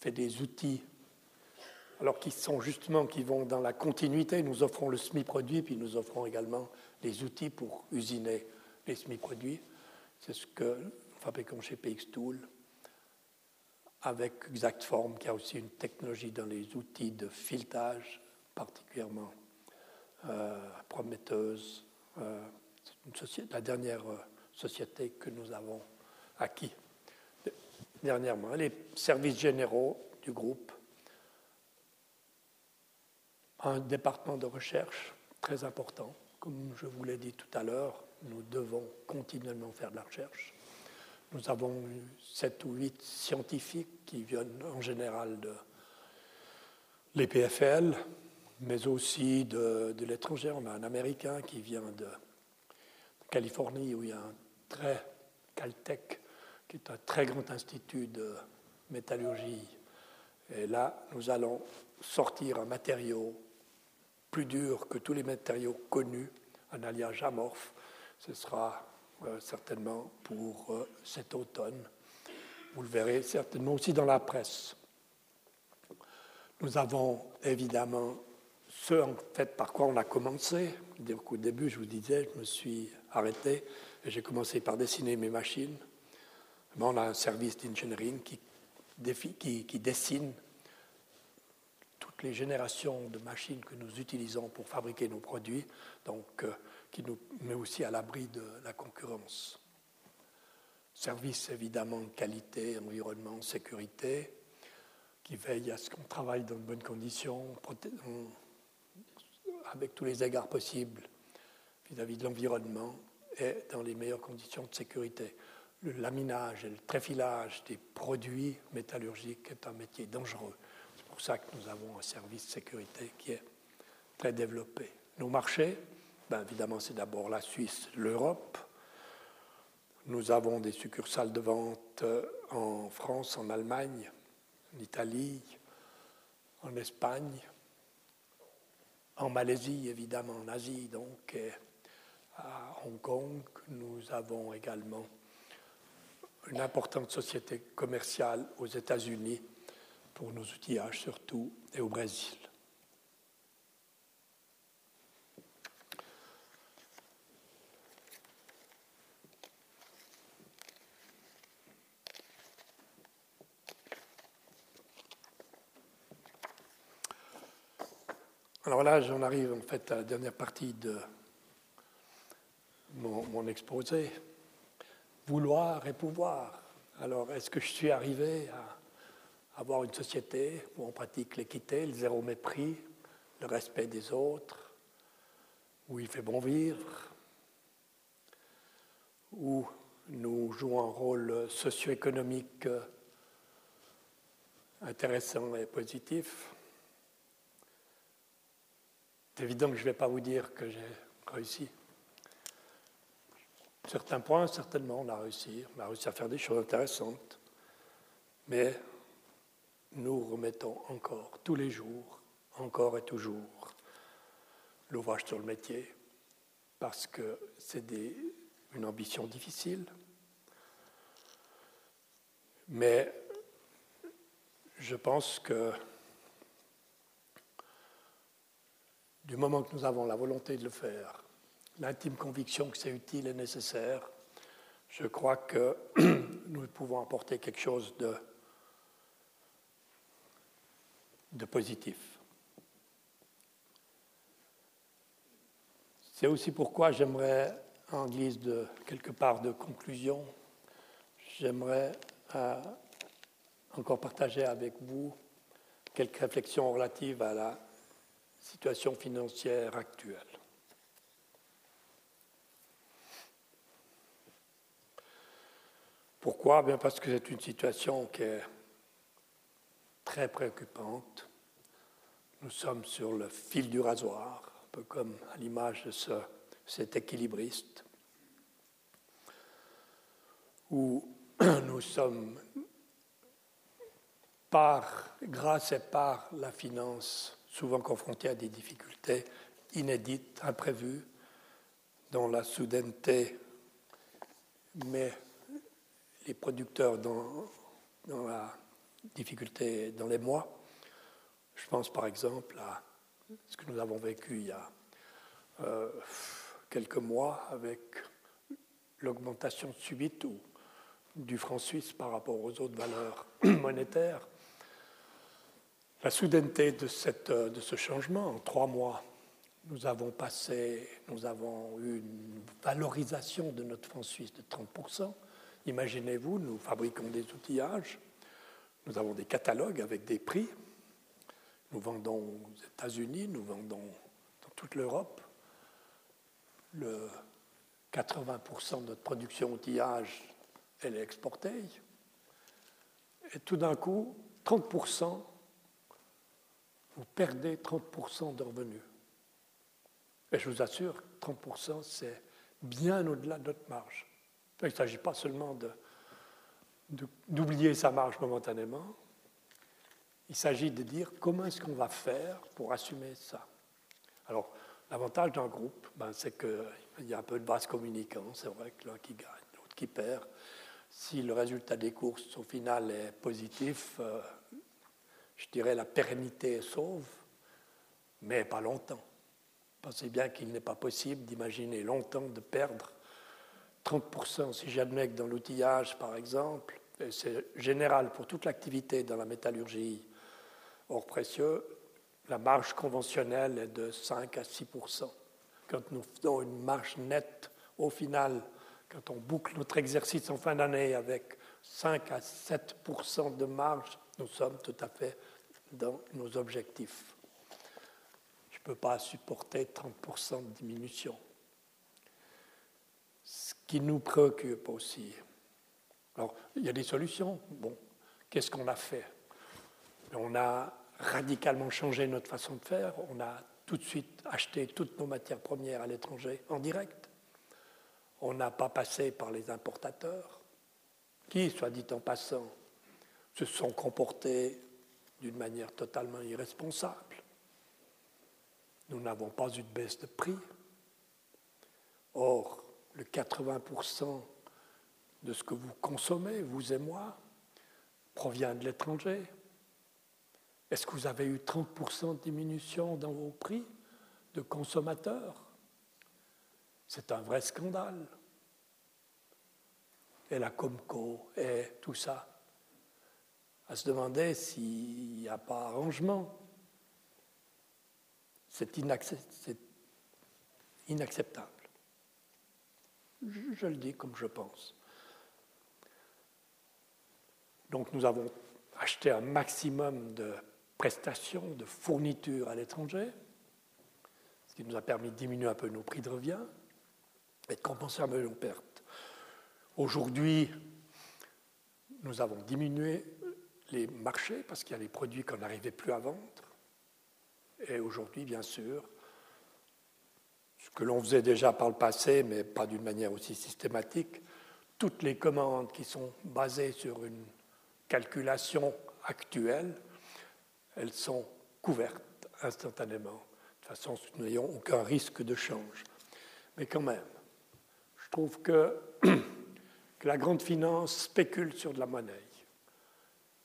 fait des outils, alors qui sont justement, qui vont dans la continuité. Nous offrons le semi-produit, puis nous offrons également les outils pour usiner les semi-produits. C'est ce que nous fabriquons chez Pixtool avec Exactform, qui a aussi une technologie dans les outils de filetage particulièrement euh, prometteuse. Euh, c'est la dernière euh, société que nous avons acquis dernièrement. Les services généraux du groupe, un département de recherche très important. Comme je vous l'ai dit tout à l'heure, nous devons continuellement faire de la recherche. Nous avons sept ou huit scientifiques qui viennent en général de l'EPFL, mais aussi de, l'étranger. On a un Américain qui vient de Californie, où il y a un très Caltech, qui est un très grand institut de métallurgie. Et là, nous allons sortir un matériau plus dur que tous les matériaux connus, un alliage amorphe. Ce sera euh, certainement pour euh, cet automne. Vous le verrez certainement aussi dans la presse. Nous avons évidemment ce en fait par quoi on a commencé. Au début, je vous disais, je me suis arrêté et j'ai commencé par dessiner mes machines. on a un service d'engineering qui, qui, dessine toutes les générations de machines que nous utilisons pour fabriquer nos produits, donc euh, qui nous met aussi à l'abri de la concurrence. Service évidemment qualité, environnement, sécurité, qui veille à ce qu'on travaille dans de bonnes conditions, avec tous les égards possibles vis-à-vis de l'environnement et dans les meilleures conditions de sécurité. Le laminage et le tréfilage des produits métallurgiques est un métier dangereux. Pour ça que nous avons un service de sécurité qui est très développé. Nos marchés, ben évidemment, c'est d'abord la Suisse, l'Europe. Nous avons des succursales de vente euh, en France, en Allemagne, en Italie, en Espagne, en Malaisie, évidemment, en Asie, donc à Hong Kong. Nous avons également une importante société commerciale aux États-Unis pour nos outillages surtout et au Brésil. Alors là, j'en arrive en fait à la dernière partie de mon, exposé. Vouloir et pouvoir. Alors, est-ce que je suis arrivé à avoir une société où on pratique l'équité, le zéro mépris, le respect des autres, où il fait bon vivre, où nous jouons un rôle socio-économique intéressant et positif c'est évident que je ne vais pas vous dire que j'ai réussi. Certains points, certainement, on a réussi. On a réussi à faire des choses intéressantes. Mais nous remettons encore, tous les jours, encore et toujours, l'ouvrage sur le métier, parce que c'est une ambition difficile. Mais je pense que du moment que nous avons la volonté de le faire, l'intime conviction que c'est utile et nécessaire, je crois que [clears throat] nous pouvons apporter quelque chose de, de positif. C'est aussi pourquoi j'aimerais, en guise de quelque part de conclusion, j'aimerais euh, encore partager avec vous quelques réflexions relatives à la situation financière actuelle. Pourquoi? Bien Parce que c'est une situation qui est très préoccupante. Nous sommes sur le fil du rasoir, un peu comme à l'image de ce, cet équilibriste, où [clears throat] nous sommes par, grâce et par la finance, souvent confrontés à des difficultés inédites, imprévues, dont la soudaineté met les producteurs dans, la difficulté dans les mois. Je pense par exemple à ce que nous avons vécu il y a euh, quelques mois avec l'augmentation subite du franc suisse par rapport aux autres valeurs [clears throat] monétaires la soudaineté de, cette, de ce changement, en trois mois, nous avons passé, nous avons eu une valorisation de notre franc suisse de 30%. Imaginez-vous, nous fabriquons des outillages, nous avons des catalogues avec des prix, nous vendons aux États-Unis, nous vendons dans toute l'Europe. Le 80% de notre production outillage, elle est exportée. Et tout d'un coup, 30% vous perdez 30% de revenus. Et je vous assure, 30%, c'est bien au-delà de notre marge. Il ne s'agit pas seulement d'oublier sa marge momentanément, il s'agit de dire comment est-ce qu'on va faire pour assumer ça. Alors, l'avantage d'un groupe, ben, c'est qu'il y a un peu de base communicant, c'est vrai que l'un qui gagne, l'autre qui perd. Si le résultat des courses, au final, est positif, euh, je dirais, la pérennité est sauve, mais pas longtemps. Pensez bien qu'il n'est pas possible d'imaginer longtemps de perdre 30%, si j'admets que dans l'outillage, par exemple, et c'est général pour toute l'activité dans la métallurgie hors précieux, la marge conventionnelle est de 5 à 6% Quand nous faisons une marge nette, au final, quand on boucle notre exercice en fin d'année avec 5 à 7 de marge, nous sommes tout à fait dans nos objectifs. Je ne peux pas supporter 30 de diminution. Qui nous préoccupe aussi. Alors, il y a des solutions. Bon, qu'est-ce qu'on a fait? On a radicalement changé notre façon de faire. On a tout de suite acheté toutes nos matières premières à l'étranger en direct. On n'a pas passé par les importateurs qui, soit dit en passant, se sont comportés d'une manière totalement irresponsable. Nous n'avons pas eu de baisse de prix. Or, le 80% de ce que vous consommez, vous et moi, provient de l'étranger. Est-ce que vous avez eu 30% de diminution dans vos prix de consommateurs? C'est un vrai scandale. Et la Comco et tout ça. À se demander s'il n'y a pas arrangement. C'est inacceptable. Je le dis comme je pense. Donc nous avons acheté un maximum de prestations, de fournitures à l'étranger, ce qui nous a permis de diminuer un peu nos prix de revient et de compenser un peu nos pertes. Aujourd'hui, nous avons diminué les marchés parce qu'il y a des produits qu'on n'arrivait plus à vendre. Et aujourd'hui, bien sûr, que l'on faisait déjà par le passé, mais pas d'une manière aussi systématique, toutes les commandes qui sont basées sur une calculation actuelle elles sont couvertes instantanément. De façon, nous n'ayons aucun risque de change. Mais quand même, je trouve que, [clears throat] que la grande finance spécule sur de la monnaie,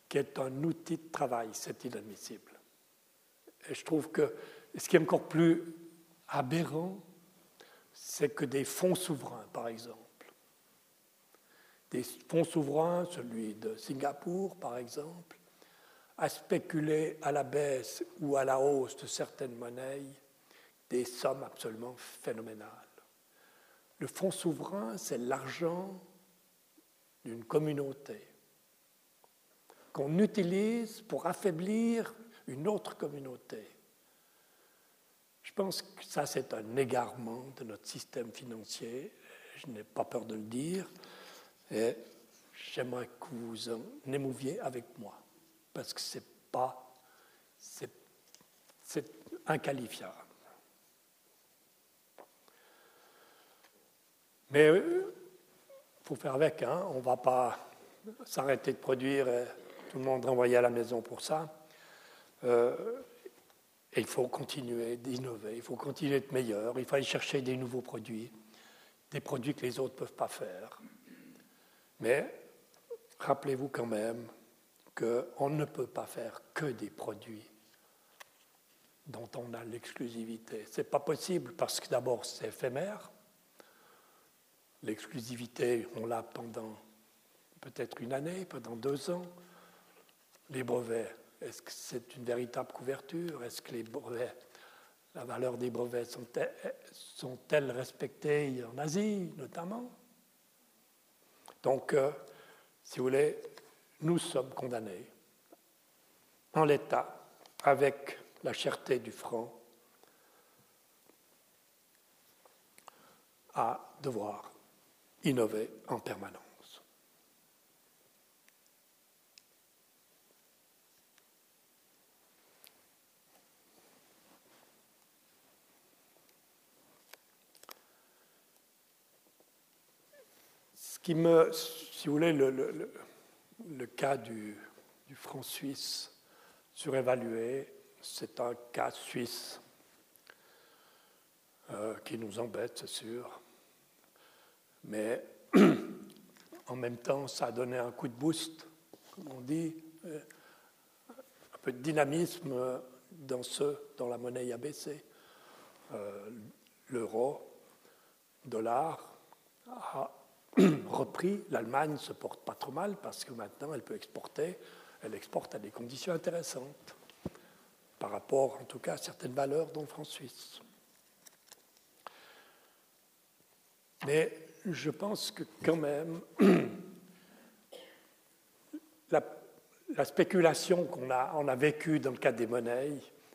qui est un outil de travail, c'est inadmissible. Et je trouve que ce qui est encore plus aberrant, c'est que des fonds souverains, par exemple, des fonds souverains, celui de Singapour, par exemple, à spéculer à la baisse ou à la hausse de certaines monnaies des sommes absolument phénoménales. Le fonds souverain, c'est l'argent d'une communauté qu'on utilise pour affaiblir une autre communauté. Je pense que ça, c'est un égarement de notre système financier. Je n'ai pas peur de le dire. Et j'aimerais que vous en émouviez avec moi parce que c'est pas, c'est, inqualifiable. Mais il euh, faut faire avec, hein. on ne va pas s'arrêter de produire et tout le monde renvoyer à la maison pour ça. Euh, et il faut continuer d'innover, il faut continuer d'être meilleur, il faut aller chercher des nouveaux produits, des produits que les autres ne peuvent pas faire. Mais rappelez-vous quand même qu'on ne peut pas faire que des produits dont on a l'exclusivité. Ce n'est pas possible parce que d'abord c'est éphémère. L'exclusivité, on l'a pendant peut-être une année, pendant deux ans. Les brevets, est-ce que c'est une véritable couverture? Est-ce que les brevets, la valeur des brevets sont-elles respectées en Asie notamment? Donc, euh, si vous voulez, nous sommes condamnés en l'état, avec la cherté du franc, à devoir innover en permanence. Qui me, si vous voulez, le, cas du, franc suisse surévalué, c'est un cas suisse euh, qui nous embête, c'est sûr. Mais [clears throat] en même temps, ça a donné un coup de boost, comme on dit, euh, un peu de dynamisme dans, ce, dans la monnaie abaissée. Euh, L'euro, dollar, a [clears throat] repris, l'Allemagne se porte pas trop mal parce que maintenant elle peut exporter, elle exporte à des conditions intéressantes par rapport en tout cas à certaines valeurs dont le franc suisse. Mais je pense que quand même, [clears throat] la, spéculation qu'on a, on a vécue dans le cas des monnaies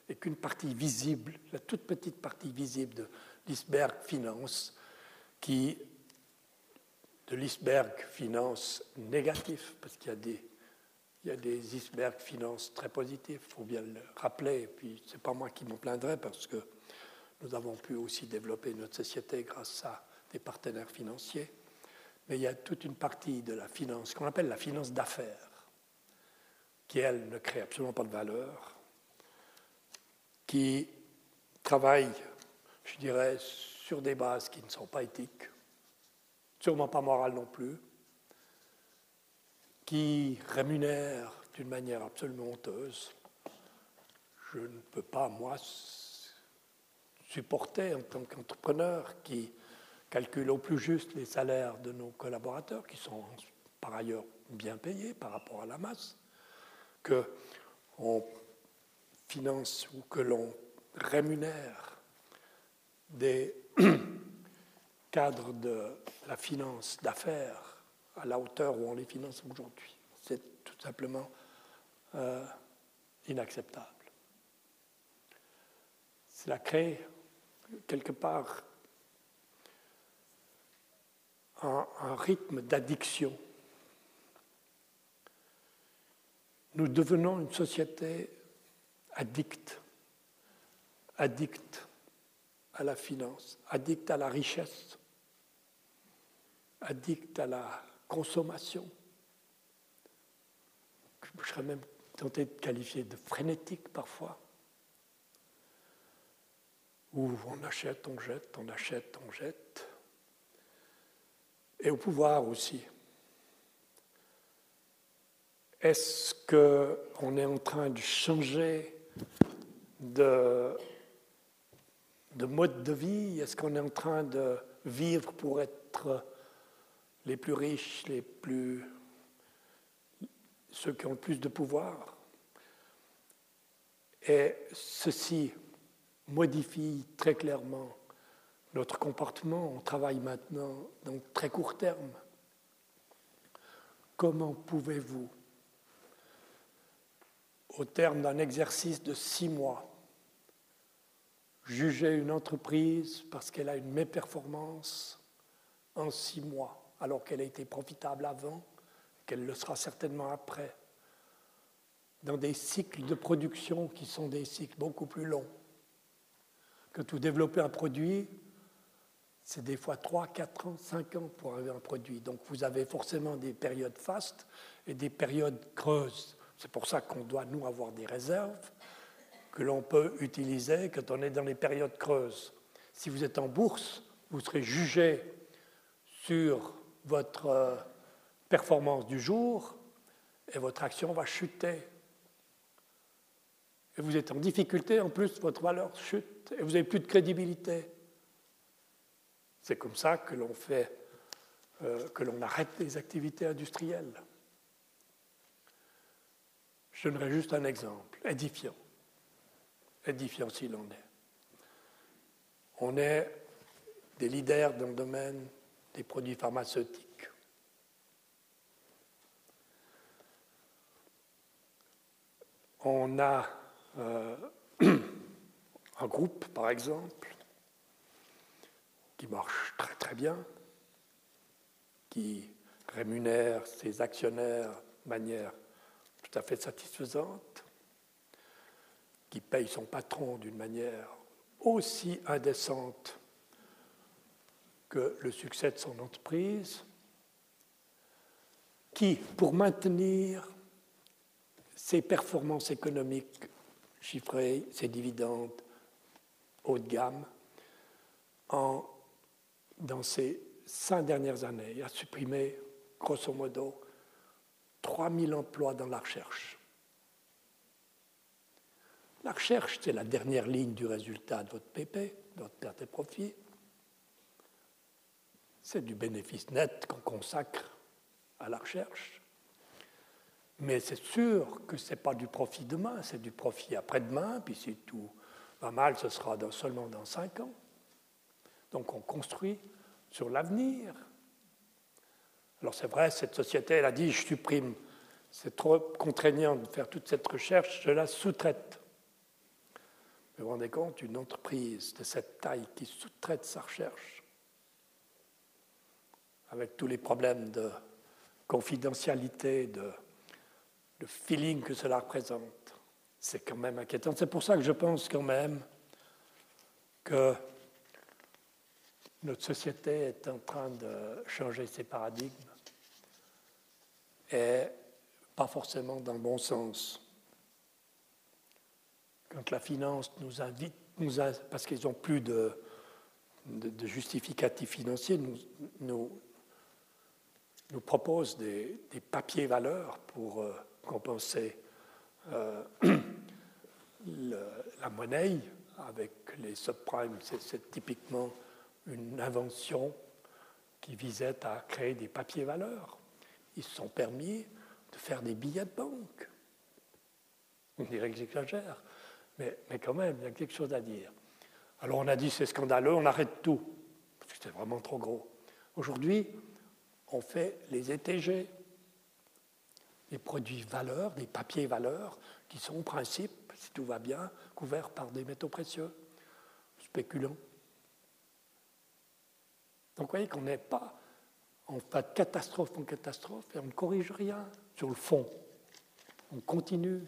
est qu'une partie visible, la toute petite partie visible de l'iceberg finance, qui, de l'iceberg finance négatif, parce qu'il y a des, il icebergs finance très positifs, il faut bien le rappeler, et puis ce n'est pas moi qui m'en plaindrai, parce que nous avons pu aussi développer notre société grâce à des partenaires financiers, mais il y a toute une partie de la finance qu'on appelle la finance d'affaires, qui, elle, ne crée absolument pas de valeur, qui travaille, je dirais, sur des bases qui ne sont pas éthiques, sûrement pas morales non plus, qui rémunère d'une manière absolument honteuse. Je ne peux pas, moi, supporter en tant qu'entrepreneur qui calcule au plus juste les salaires de nos collaborateurs, qui sont par ailleurs bien payés par rapport à la masse, que on finance ou que l'on rémunère des [clears throat] cadres de la finance d'affaires à la hauteur où on les finance aujourd'hui. C'est tout simplement euh, inacceptable. Cela crée quelque part un, rythme d'addiction. Nous devenons une société addicte, addicte à la finance, addicte à la richesse, addicte à la consommation. Je serais même tenté de qualifier de frénétique parfois, où on achète, on jette, on achète, on jette et au pouvoir aussi. Est-ce qu'on est en train de changer de, de mode de vie? Est-ce qu'on est en train de vivre pour être les plus riches, les plus ceux qui ont le plus de pouvoir. Et ceci modifie très clairement notre comportement, on travaille maintenant dans très court terme. Comment pouvez-vous, au terme d'un exercice de six mois, juger une entreprise parce qu'elle a une méperformance en six mois, alors qu'elle a été profitable avant, qu'elle le sera certainement après, dans des cycles de production qui sont des cycles beaucoup plus longs. Que tout développer un produit, c'est des fois 3, 4 ans, 5 ans pour avoir un produit. Donc vous avez forcément des périodes fastes et des périodes creuses. C'est pour ça qu'on doit, nous, avoir des réserves que l'on peut utiliser quand on est dans les périodes creuses. Si vous êtes en bourse, vous serez jugé sur votre euh, performance du jour et votre action va chuter. Et vous êtes en difficulté, en plus, votre valeur chute et vous n'avez plus de crédibilité. C'est comme ça que l'on fait, euh, que l'on arrête les activités industrielles. Je donnerai juste un exemple, édifiant. Édifiant s'il en est. On est des leaders dans le domaine des produits pharmaceutiques. On a euh, [clears throat] un groupe, par exemple, qui marche très très bien, qui rémunère ses actionnaires de manière tout à fait satisfaisante, qui paye son patron d'une manière aussi indécente que le succès de son entreprise, qui, pour maintenir ses performances économiques chiffrées, ses dividendes haut de gamme, en dans ces cinq dernières années, a supprimé, grosso modo, 3000 emplois dans la recherche. La recherche, c'est la dernière ligne du résultat de votre PP, de votre perte et profit. C'est du bénéfice net qu'on consacre à la recherche. Mais c'est sûr que ce n'est pas du profit demain, c'est du profit après-demain, puis si tout va mal, ce sera seulement dans cinq ans. Donc on construit sur l'avenir. Alors c'est vrai, cette société, elle a dit, je supprime, c'est trop contraignant de faire toute cette recherche, je la sous-traite. Vous vous rendez compte, une entreprise de cette taille qui sous-traite sa recherche, avec tous les problèmes de confidentialité, de, de feeling que cela représente, c'est quand même inquiétant. C'est pour ça que je pense quand même que notre société est en train de changer ses paradigmes et pas forcément dans le bon sens. Quand la finance nous invite, nous parce qu'ils n'ont plus de, de, justificatifs financiers, nous, nous proposent des, papiers valeurs pour euh, compenser euh, [clears throat] la monnaie avec les subprimes. C'est typiquement une invention qui visait à créer des papiers valeurs. Ils se sont permis de faire des billets de banque. On dirait que j'exagère, mais, mais quand même, il y a quelque chose à dire. Alors on a dit c'est scandaleux, on arrête tout, parce que c'était vraiment trop gros. Aujourd'hui, on fait les ETG, des produits valeurs, des papiers valeurs, qui sont en principe, si tout va bien, couverts par des métaux précieux, spéculants. Donc vous voyez qu'on n'est pas en catastrophe en catastrophe et on ne corrige rien sur le fond. On continue.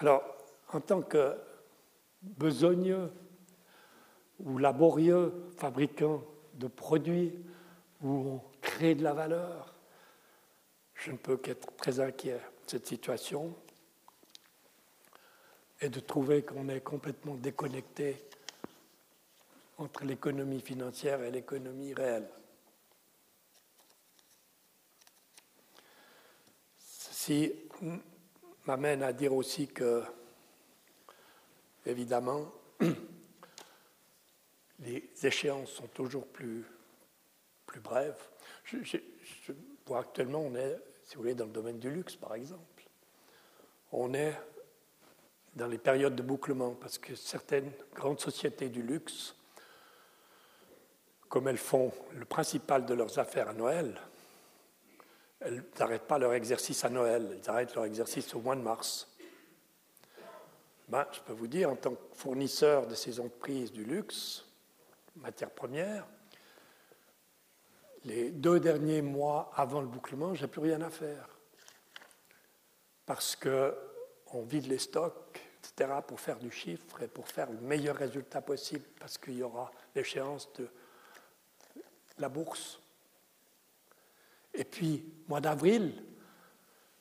Alors, en tant que besogneux ou laborieux fabricant de produits où on crée de la valeur, je ne peux qu'être très inquiet de cette situation et de trouver qu'on est complètement déconnecté entre l'économie financière et l'économie réelle. Ceci m'amène à dire aussi que, évidemment, [clears throat] les échéances sont toujours plus, plus brèves. Je, actuellement, on est, si vous voulez, dans le domaine du luxe, par exemple. On est dans les périodes de bouclement, parce que certaines grandes sociétés du luxe comme elles font le principal de leurs affaires à Noël, elles n'arrêtent pas leur exercice à Noël, elles arrêtent leur exercice au mois de mars. Ben, je peux vous dire, en tant que fournisseur de ces entreprises du luxe, matières premières, les deux derniers mois avant le bouclement, j'ai plus rien à faire. Parce qu'on vide les stocks, etc., pour faire du chiffre et pour faire le meilleur résultat possible, parce qu'il y aura l'échéance de la bourse. Et puis, mois d'avril,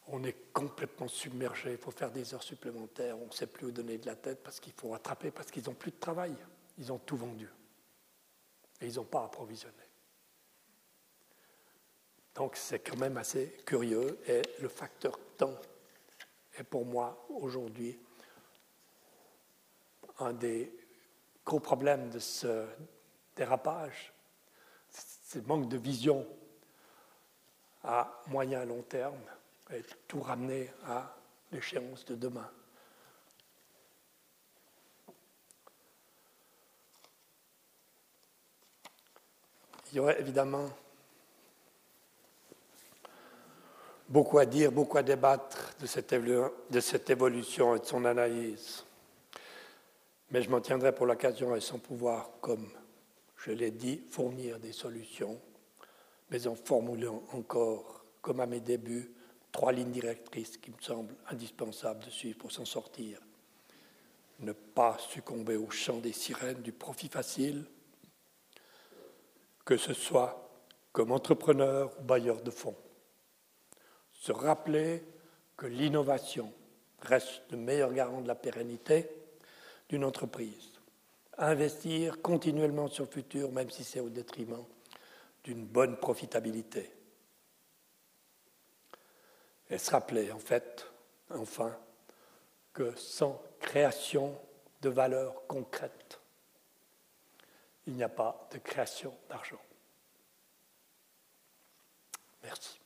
on est complètement submergé, il faut faire des heures supplémentaires, on ne sait plus où donner de la tête parce qu'il faut rattraper, parce qu'ils n'ont plus de travail, ils ont tout vendu. Et ils n'ont pas approvisionné. Donc c'est quand même assez curieux et le facteur temps est pour moi aujourd'hui un des gros problèmes de ce dérapage c'est le manque de vision à moyen et long terme et tout ramener à l'échéance de demain. Il y aurait évidemment beaucoup à dire, beaucoup à débattre de cette, évolution et de son analyse. Mais je m'en tiendrai pour l'occasion et sans pouvoir, comme je l'ai dit, fournir des solutions, mais en formulant encore, comme à mes débuts, trois lignes directrices qui me semblent indispensables de suivre pour s'en sortir. Ne pas succomber au chant des sirènes du profit facile, que ce soit comme entrepreneur ou bailleur de fonds se rappeler que l'innovation reste le meilleur garant de la pérennité d'une entreprise. Investir continuellement sur le futur, même si c'est au détriment d'une bonne profitabilité. Et se rappeler, en fait, enfin, que sans création de valeur concrète, il n'y a pas de création d'argent. Merci.